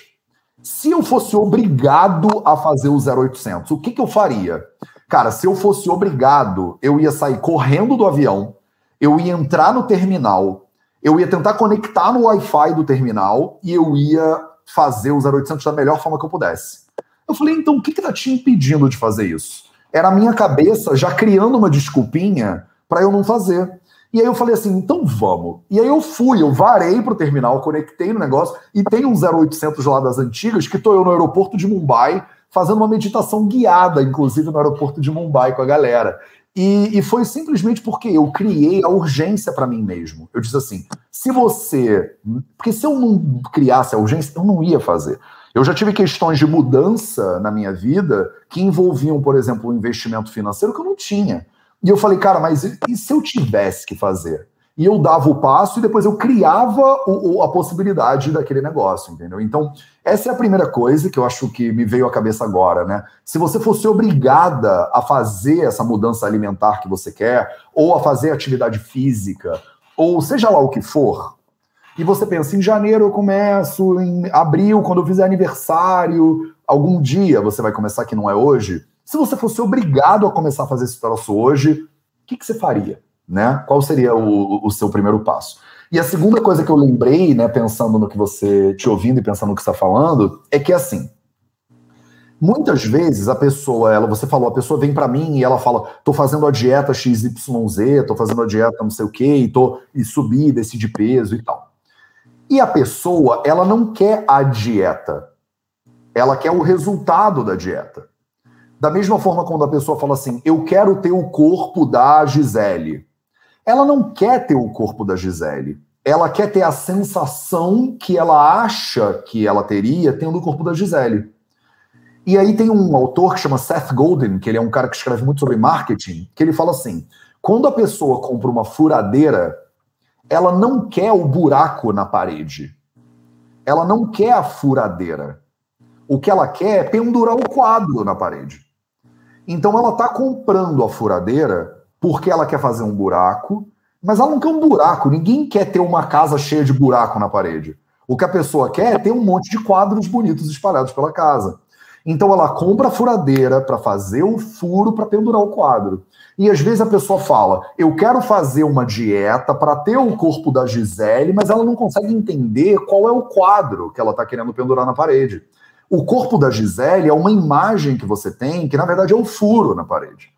Se eu fosse obrigado a fazer o 0800, o que, que eu faria? Cara, se eu fosse obrigado, eu ia sair correndo do avião, eu ia entrar no terminal, eu ia tentar conectar no Wi-Fi do terminal e eu ia fazer o 0800 da melhor forma que eu pudesse. Eu falei, então o que está te impedindo de fazer isso? Era a minha cabeça já criando uma desculpinha para eu não fazer. E aí eu falei assim, então vamos. E aí eu fui, eu varei pro terminal, conectei no negócio, e tem um 0800 lá das antigas, que tô eu no aeroporto de Mumbai, fazendo uma meditação guiada, inclusive no aeroporto de Mumbai com a galera. E, e foi simplesmente porque eu criei a urgência para mim mesmo. Eu disse assim: se você. Porque se eu não criasse a urgência, eu não ia fazer. Eu já tive questões de mudança na minha vida que envolviam, por exemplo, um investimento financeiro que eu não tinha. E eu falei, cara, mas e se eu tivesse que fazer? E eu dava o passo e depois eu criava o, a possibilidade daquele negócio, entendeu? Então, essa é a primeira coisa que eu acho que me veio à cabeça agora, né? Se você fosse obrigada a fazer essa mudança alimentar que você quer, ou a fazer atividade física, ou seja lá o que for, e você pensa, em janeiro eu começo, em abril, quando eu fizer aniversário, algum dia você vai começar que não é hoje. Se você fosse obrigado a começar a fazer esse troço hoje, o que, que você faria? Né? Qual seria o, o seu primeiro passo? E a segunda coisa que eu lembrei, né, pensando no que você te ouvindo e pensando no que está falando, é que assim, muitas vezes a pessoa, ela, você falou, a pessoa vem para mim e ela fala, tô fazendo a dieta XYZ, tô fazendo a dieta não sei o quê, e tô e subir, desci de peso e tal. E a pessoa, ela não quer a dieta. Ela quer o resultado da dieta. Da mesma forma quando a pessoa fala assim, eu quero ter o corpo da Gisele. Ela não quer ter o corpo da Gisele. Ela quer ter a sensação que ela acha que ela teria tendo o corpo da Gisele. E aí tem um autor que chama Seth Godin, que ele é um cara que escreve muito sobre marketing, que ele fala assim: quando a pessoa compra uma furadeira, ela não quer o buraco na parede. Ela não quer a furadeira. O que ela quer é pendurar o quadro na parede. Então ela está comprando a furadeira porque ela quer fazer um buraco, mas ela não quer um buraco. Ninguém quer ter uma casa cheia de buraco na parede. O que a pessoa quer é ter um monte de quadros bonitos espalhados pela casa. Então ela compra a furadeira para fazer o furo para pendurar o quadro. E às vezes a pessoa fala: eu quero fazer uma dieta para ter o corpo da Gisele, mas ela não consegue entender qual é o quadro que ela está querendo pendurar na parede. O corpo da Gisele é uma imagem que você tem, que na verdade é um furo na parede.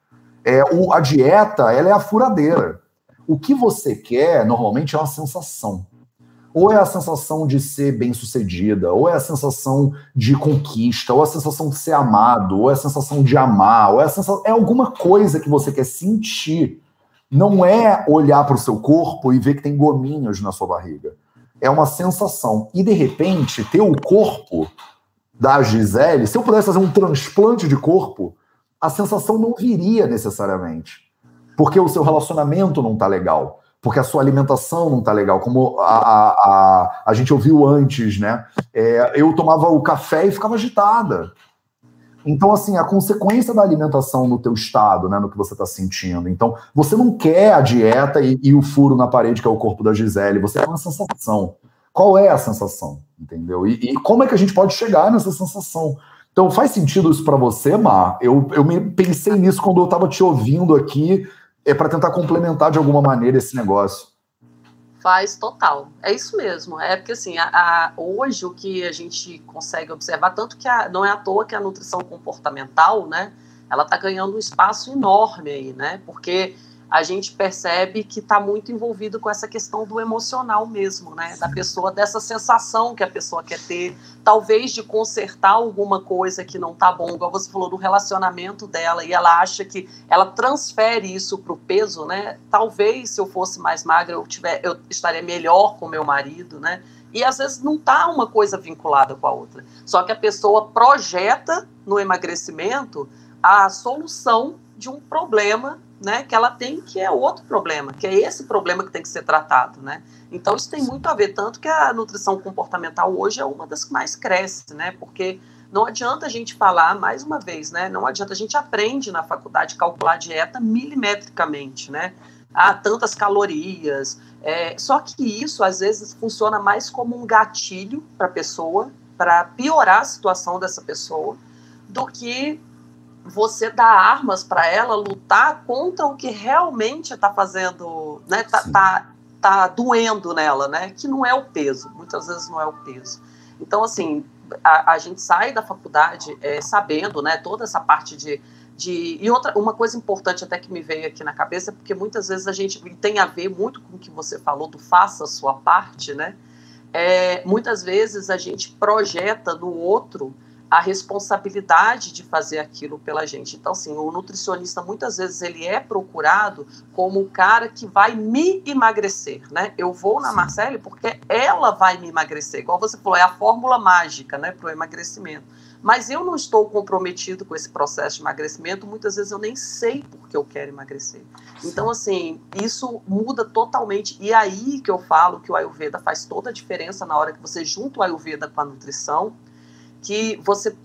É, o, a dieta ela é a furadeira. O que você quer normalmente é uma sensação. Ou é a sensação de ser bem-sucedida, ou é a sensação de conquista, ou é a sensação de ser amado, ou é a sensação de amar, ou é, a sensação... é alguma coisa que você quer sentir. Não é olhar para o seu corpo e ver que tem gominhos na sua barriga. É uma sensação. E de repente, ter o corpo da Gisele, se eu pudesse fazer um transplante de corpo, a sensação não viria necessariamente. Porque o seu relacionamento não está legal porque a sua alimentação não está legal, como a, a, a, a, gente ouviu antes, né? É, eu tomava o café e ficava agitada. Então, assim, a consequência da alimentação no teu estado, né, no que você está sentindo. Então, você não quer a dieta e, e, o furo na parede, que é o corpo da Gisele, você tem uma sensação. Qual é a sensação? Entendeu? E, e como é que a gente pode chegar nessa sensação? Então, faz sentido isso para você, Mar? Eu, eu me pensei nisso quando eu estava te ouvindo aqui é para tentar complementar de alguma maneira esse negócio. Faz total. É isso mesmo. É porque assim, a, a, hoje o que a gente consegue observar, tanto que a, não é à toa que a nutrição comportamental, né, ela está ganhando um espaço enorme aí, né? Porque a gente percebe que está muito envolvido com essa questão do emocional mesmo, né? Da pessoa, dessa sensação que a pessoa quer ter, talvez de consertar alguma coisa que não tá bom, igual você falou do relacionamento dela, e ela acha que ela transfere isso para o peso, né? Talvez se eu fosse mais magra, eu, tiver, eu estaria melhor com meu marido, né? E às vezes não tá uma coisa vinculada com a outra. Só que a pessoa projeta no emagrecimento a solução de um problema né, que ela tem, que é outro problema, que é esse problema que tem que ser tratado, né? Então isso tem muito a ver, tanto que a nutrição comportamental hoje é uma das que mais cresce, né? Porque não adianta a gente falar, mais uma vez, né? Não adianta, a gente aprende na faculdade calcular dieta milimetricamente, né? Ah, tantas calorias. É, só que isso, às vezes, funciona mais como um gatilho para a pessoa, para piorar a situação dessa pessoa, do que você dá armas para ela lutar contra o que realmente está fazendo, né? Tá, tá, tá, doendo nela, né? Que não é o peso. Muitas vezes não é o peso. Então, assim, a, a gente sai da faculdade é, sabendo, né? Toda essa parte de, de e outra uma coisa importante até que me veio aqui na cabeça é porque muitas vezes a gente tem a ver muito com o que você falou do faça a sua parte, né? É, muitas vezes a gente projeta no outro a responsabilidade de fazer aquilo pela gente. Então, assim, o nutricionista muitas vezes ele é procurado como o cara que vai me emagrecer, né? Eu vou na Marcele porque ela vai me emagrecer, igual você falou, é a fórmula mágica, né, para o emagrecimento. Mas eu não estou comprometido com esse processo de emagrecimento, muitas vezes eu nem sei porque eu quero emagrecer. Então, assim, isso muda totalmente. E aí que eu falo que o Ayurveda faz toda a diferença na hora que você junta o Ayurveda com a nutrição que você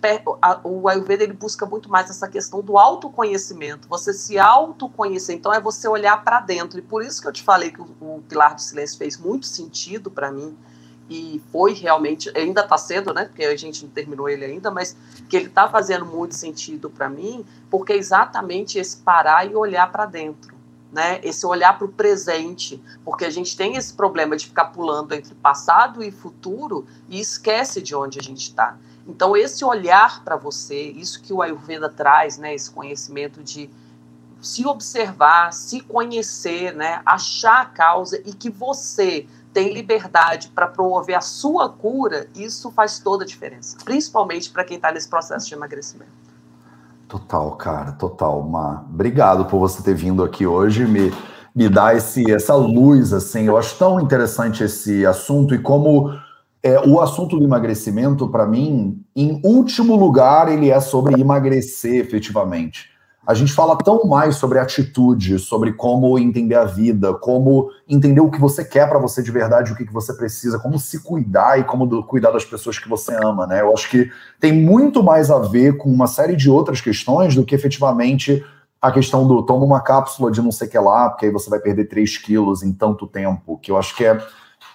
o Ayurveda ele busca muito mais essa questão do autoconhecimento, você se autoconhecer. Então é você olhar para dentro. E por isso que eu te falei que o, o Pilar do Silêncio fez muito sentido para mim e foi realmente ainda está cedo, né? Porque a gente não terminou ele ainda, mas que ele está fazendo muito sentido para mim, porque é exatamente esse parar e olhar para dentro. Né, esse olhar para o presente, porque a gente tem esse problema de ficar pulando entre passado e futuro e esquece de onde a gente está. Então, esse olhar para você, isso que o Ayurveda traz, né, esse conhecimento de se observar, se conhecer, né, achar a causa e que você tem liberdade para promover a sua cura, isso faz toda a diferença, principalmente para quem está nesse processo de emagrecimento. Total, cara, total. Ma, obrigado por você ter vindo aqui hoje me me dar esse essa luz assim. Eu acho tão interessante esse assunto e como é, o assunto do emagrecimento, para mim, em último lugar, ele é sobre emagrecer efetivamente. A gente fala tão mais sobre atitude, sobre como entender a vida, como entender o que você quer para você de verdade, o que, que você precisa, como se cuidar e como do, cuidar das pessoas que você ama, né? Eu acho que tem muito mais a ver com uma série de outras questões do que efetivamente a questão do toma uma cápsula de não sei o que lá, porque aí você vai perder 3 quilos em tanto tempo, que eu acho que é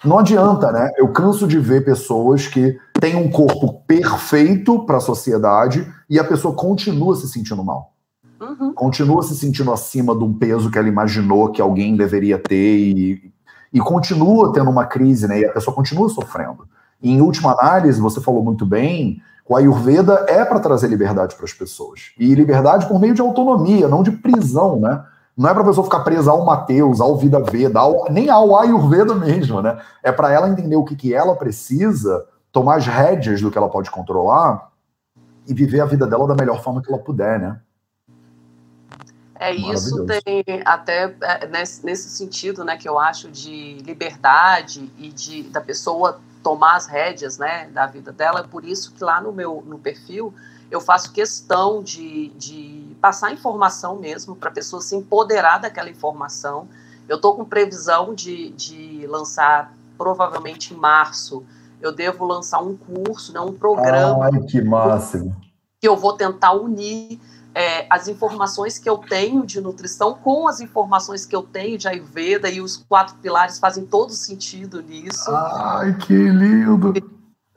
não adianta, né? Eu canso de ver pessoas que têm um corpo perfeito para a sociedade e a pessoa continua se sentindo mal. Uhum. Continua se sentindo acima de um peso que ela imaginou que alguém deveria ter e, e continua tendo uma crise, né? E a pessoa continua sofrendo. E, em última análise, você falou muito bem, o Ayurveda é para trazer liberdade para as pessoas. E liberdade por meio de autonomia, não de prisão, né? Não é para a pessoa ficar presa ao Mateus, ao Vida Veda, ao, nem ao Ayurveda mesmo, né? É para ela entender o que, que ela precisa, tomar as rédeas do que ela pode controlar e viver a vida dela da melhor forma que ela puder, né? É isso tem até é, nesse, nesse, sentido, né, que eu acho de liberdade e de da pessoa tomar as rédeas, né, da vida dela. É por isso que lá no meu no perfil eu faço questão de, de passar informação mesmo para a pessoa se empoderar daquela informação. Eu estou com previsão de, de lançar provavelmente em março. Eu devo lançar um curso, né, um programa. Ai, que máximo! Que eu vou tentar unir é, as informações que eu tenho de nutrição com as informações que eu tenho de Ayurveda e os quatro pilares fazem todo sentido nisso. Ai, que lindo!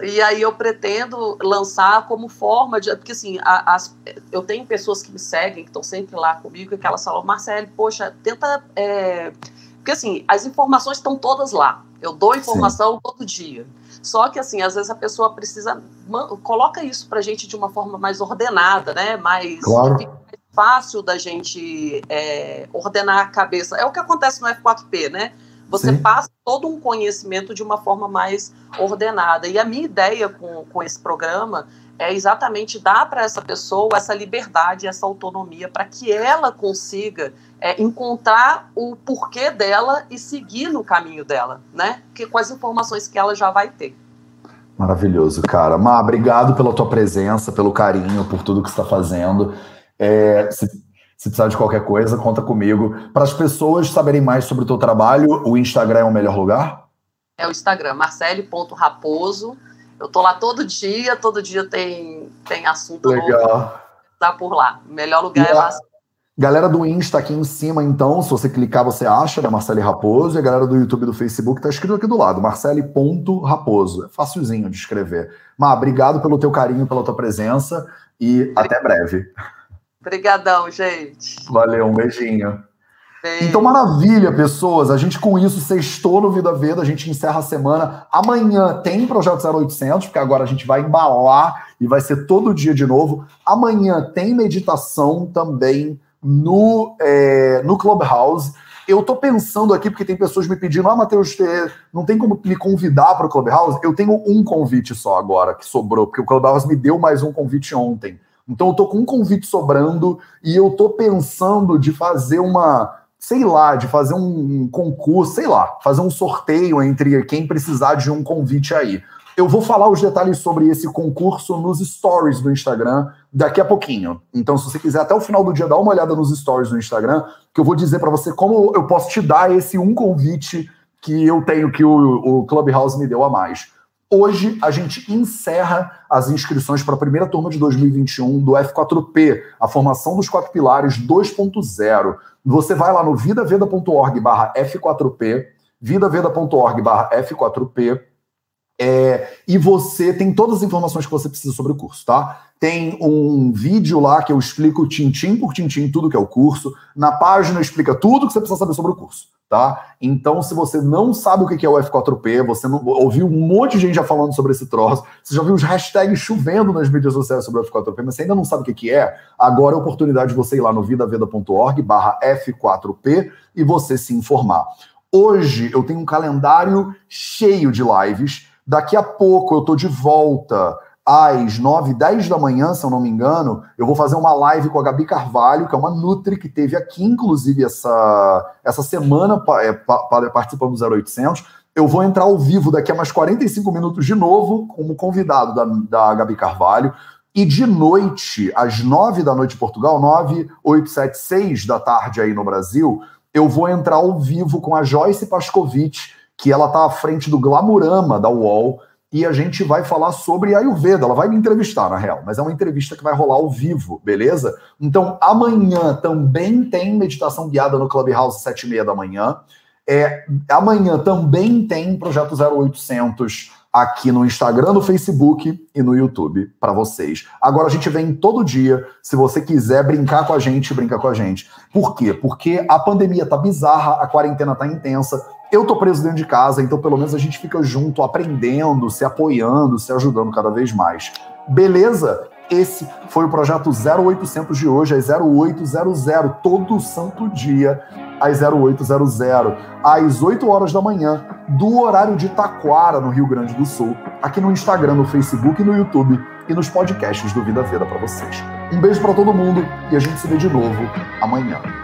E aí eu pretendo lançar como forma de. Porque assim, a, as, eu tenho pessoas que me seguem, que estão sempre lá comigo, que elas falam, Marcelo, poxa, tenta. É... Porque assim, as informações estão todas lá. Eu dou informação Sim. todo dia. Só que assim, às vezes a pessoa precisa. Coloca isso pra gente de uma forma mais ordenada, né? Mais, claro. fácil da gente é, ordenar a cabeça. É o que acontece no F4P, né? Você Sim. passa todo um conhecimento de uma forma mais ordenada. E a minha ideia com, com esse programa é exatamente dar para essa pessoa essa liberdade, essa autonomia, para que ela consiga é, encontrar o porquê dela e seguir no caminho dela, né? Que, com as informações que ela já vai ter. Maravilhoso, cara. Má, obrigado pela tua presença, pelo carinho, por tudo que você está fazendo. É, se se precisar de qualquer coisa, conta comigo. Para as pessoas saberem mais sobre o teu trabalho, o Instagram é o melhor lugar? É o Instagram, marcele.raposo. Eu tô lá todo dia, todo dia tem, tem assunto Legal. novo. Tá por lá. O melhor lugar e é lá. Galera do Insta aqui em cima, então, se você clicar, você acha, né? Marcele Raposo. E a galera do YouTube e do Facebook tá escrito aqui do lado, marcele.raposo. É facilzinho de escrever. Má, obrigado pelo teu carinho, pela tua presença e até breve. Obrigadão, gente. Valeu, um beijinho. Beijo. Então, maravilha, pessoas. A gente com isso sextou no Vida Veda, a gente encerra a semana. Amanhã tem Projeto 0800, porque agora a gente vai embalar e vai ser todo dia de novo. Amanhã tem meditação também no, é, no Clubhouse. Eu tô pensando aqui, porque tem pessoas me pedindo, ah, Matheus, é, não tem como me convidar para o Clubhouse? Eu tenho um convite só agora que sobrou, porque o Clubhouse me deu mais um convite ontem. Então eu tô com um convite sobrando e eu tô pensando de fazer uma, sei lá, de fazer um concurso, sei lá, fazer um sorteio entre quem precisar de um convite aí. Eu vou falar os detalhes sobre esse concurso nos stories do Instagram daqui a pouquinho. Então, se você quiser até o final do dia dar uma olhada nos stories do Instagram, que eu vou dizer para você como eu posso te dar esse um convite que eu tenho que o, o Clubhouse me deu a mais. Hoje a gente encerra as inscrições para a primeira turma de 2021 do F4P, a formação dos quatro pilares 2.0. Você vai lá no vidaveda.org barra F4P, vidaveda.org barra F4P, é, e você tem todas as informações que você precisa sobre o curso, tá? Tem um vídeo lá que eu explico tintim por tintim tudo que é o curso. Na página explica tudo que você precisa saber sobre o curso, tá? Então, se você não sabe o que é o F4P, você não ouviu um monte de gente já falando sobre esse troço, você já viu os hashtags chovendo nas mídias sociais sobre o F4P, mas você ainda não sabe o que é, agora é a oportunidade de você ir lá no vidaveda.org barra F4P e você se informar. Hoje eu tenho um calendário cheio de lives Daqui a pouco eu tô de volta às 9, 10 da manhã, se eu não me engano, eu vou fazer uma live com a Gabi Carvalho, que é uma Nutri que teve aqui, inclusive, essa, essa semana é, participando do 0800. Eu vou entrar ao vivo daqui a mais 45 minutos de novo, como convidado da, da Gabi Carvalho. E de noite, às 9 da noite em Portugal, 9, 8, 7, 6 da tarde aí no Brasil, eu vou entrar ao vivo com a Joyce Pascovitch, que ela está à frente do Glamurama da UOL e a gente vai falar sobre Ayurveda. Ela vai me entrevistar, na real, mas é uma entrevista que vai rolar ao vivo, beleza? Então, amanhã também tem meditação guiada no Clubhouse, sete e meia da manhã. É, amanhã também tem Projeto 0800 aqui no Instagram, no Facebook e no YouTube para vocês. Agora a gente vem todo dia. Se você quiser brincar com a gente, brinca com a gente. Por quê? Porque a pandemia tá bizarra, a quarentena tá intensa. Eu tô preso dentro de casa, então pelo menos a gente fica junto, aprendendo, se apoiando, se ajudando cada vez mais. Beleza? Esse foi o projeto 0800 de hoje, às 0800, todo santo dia, às 0800, às 8 horas da manhã, do horário de Taquara, no Rio Grande do Sul, aqui no Instagram, no Facebook no YouTube e nos podcasts do Vida Veda para vocês. Um beijo para todo mundo e a gente se vê de novo amanhã.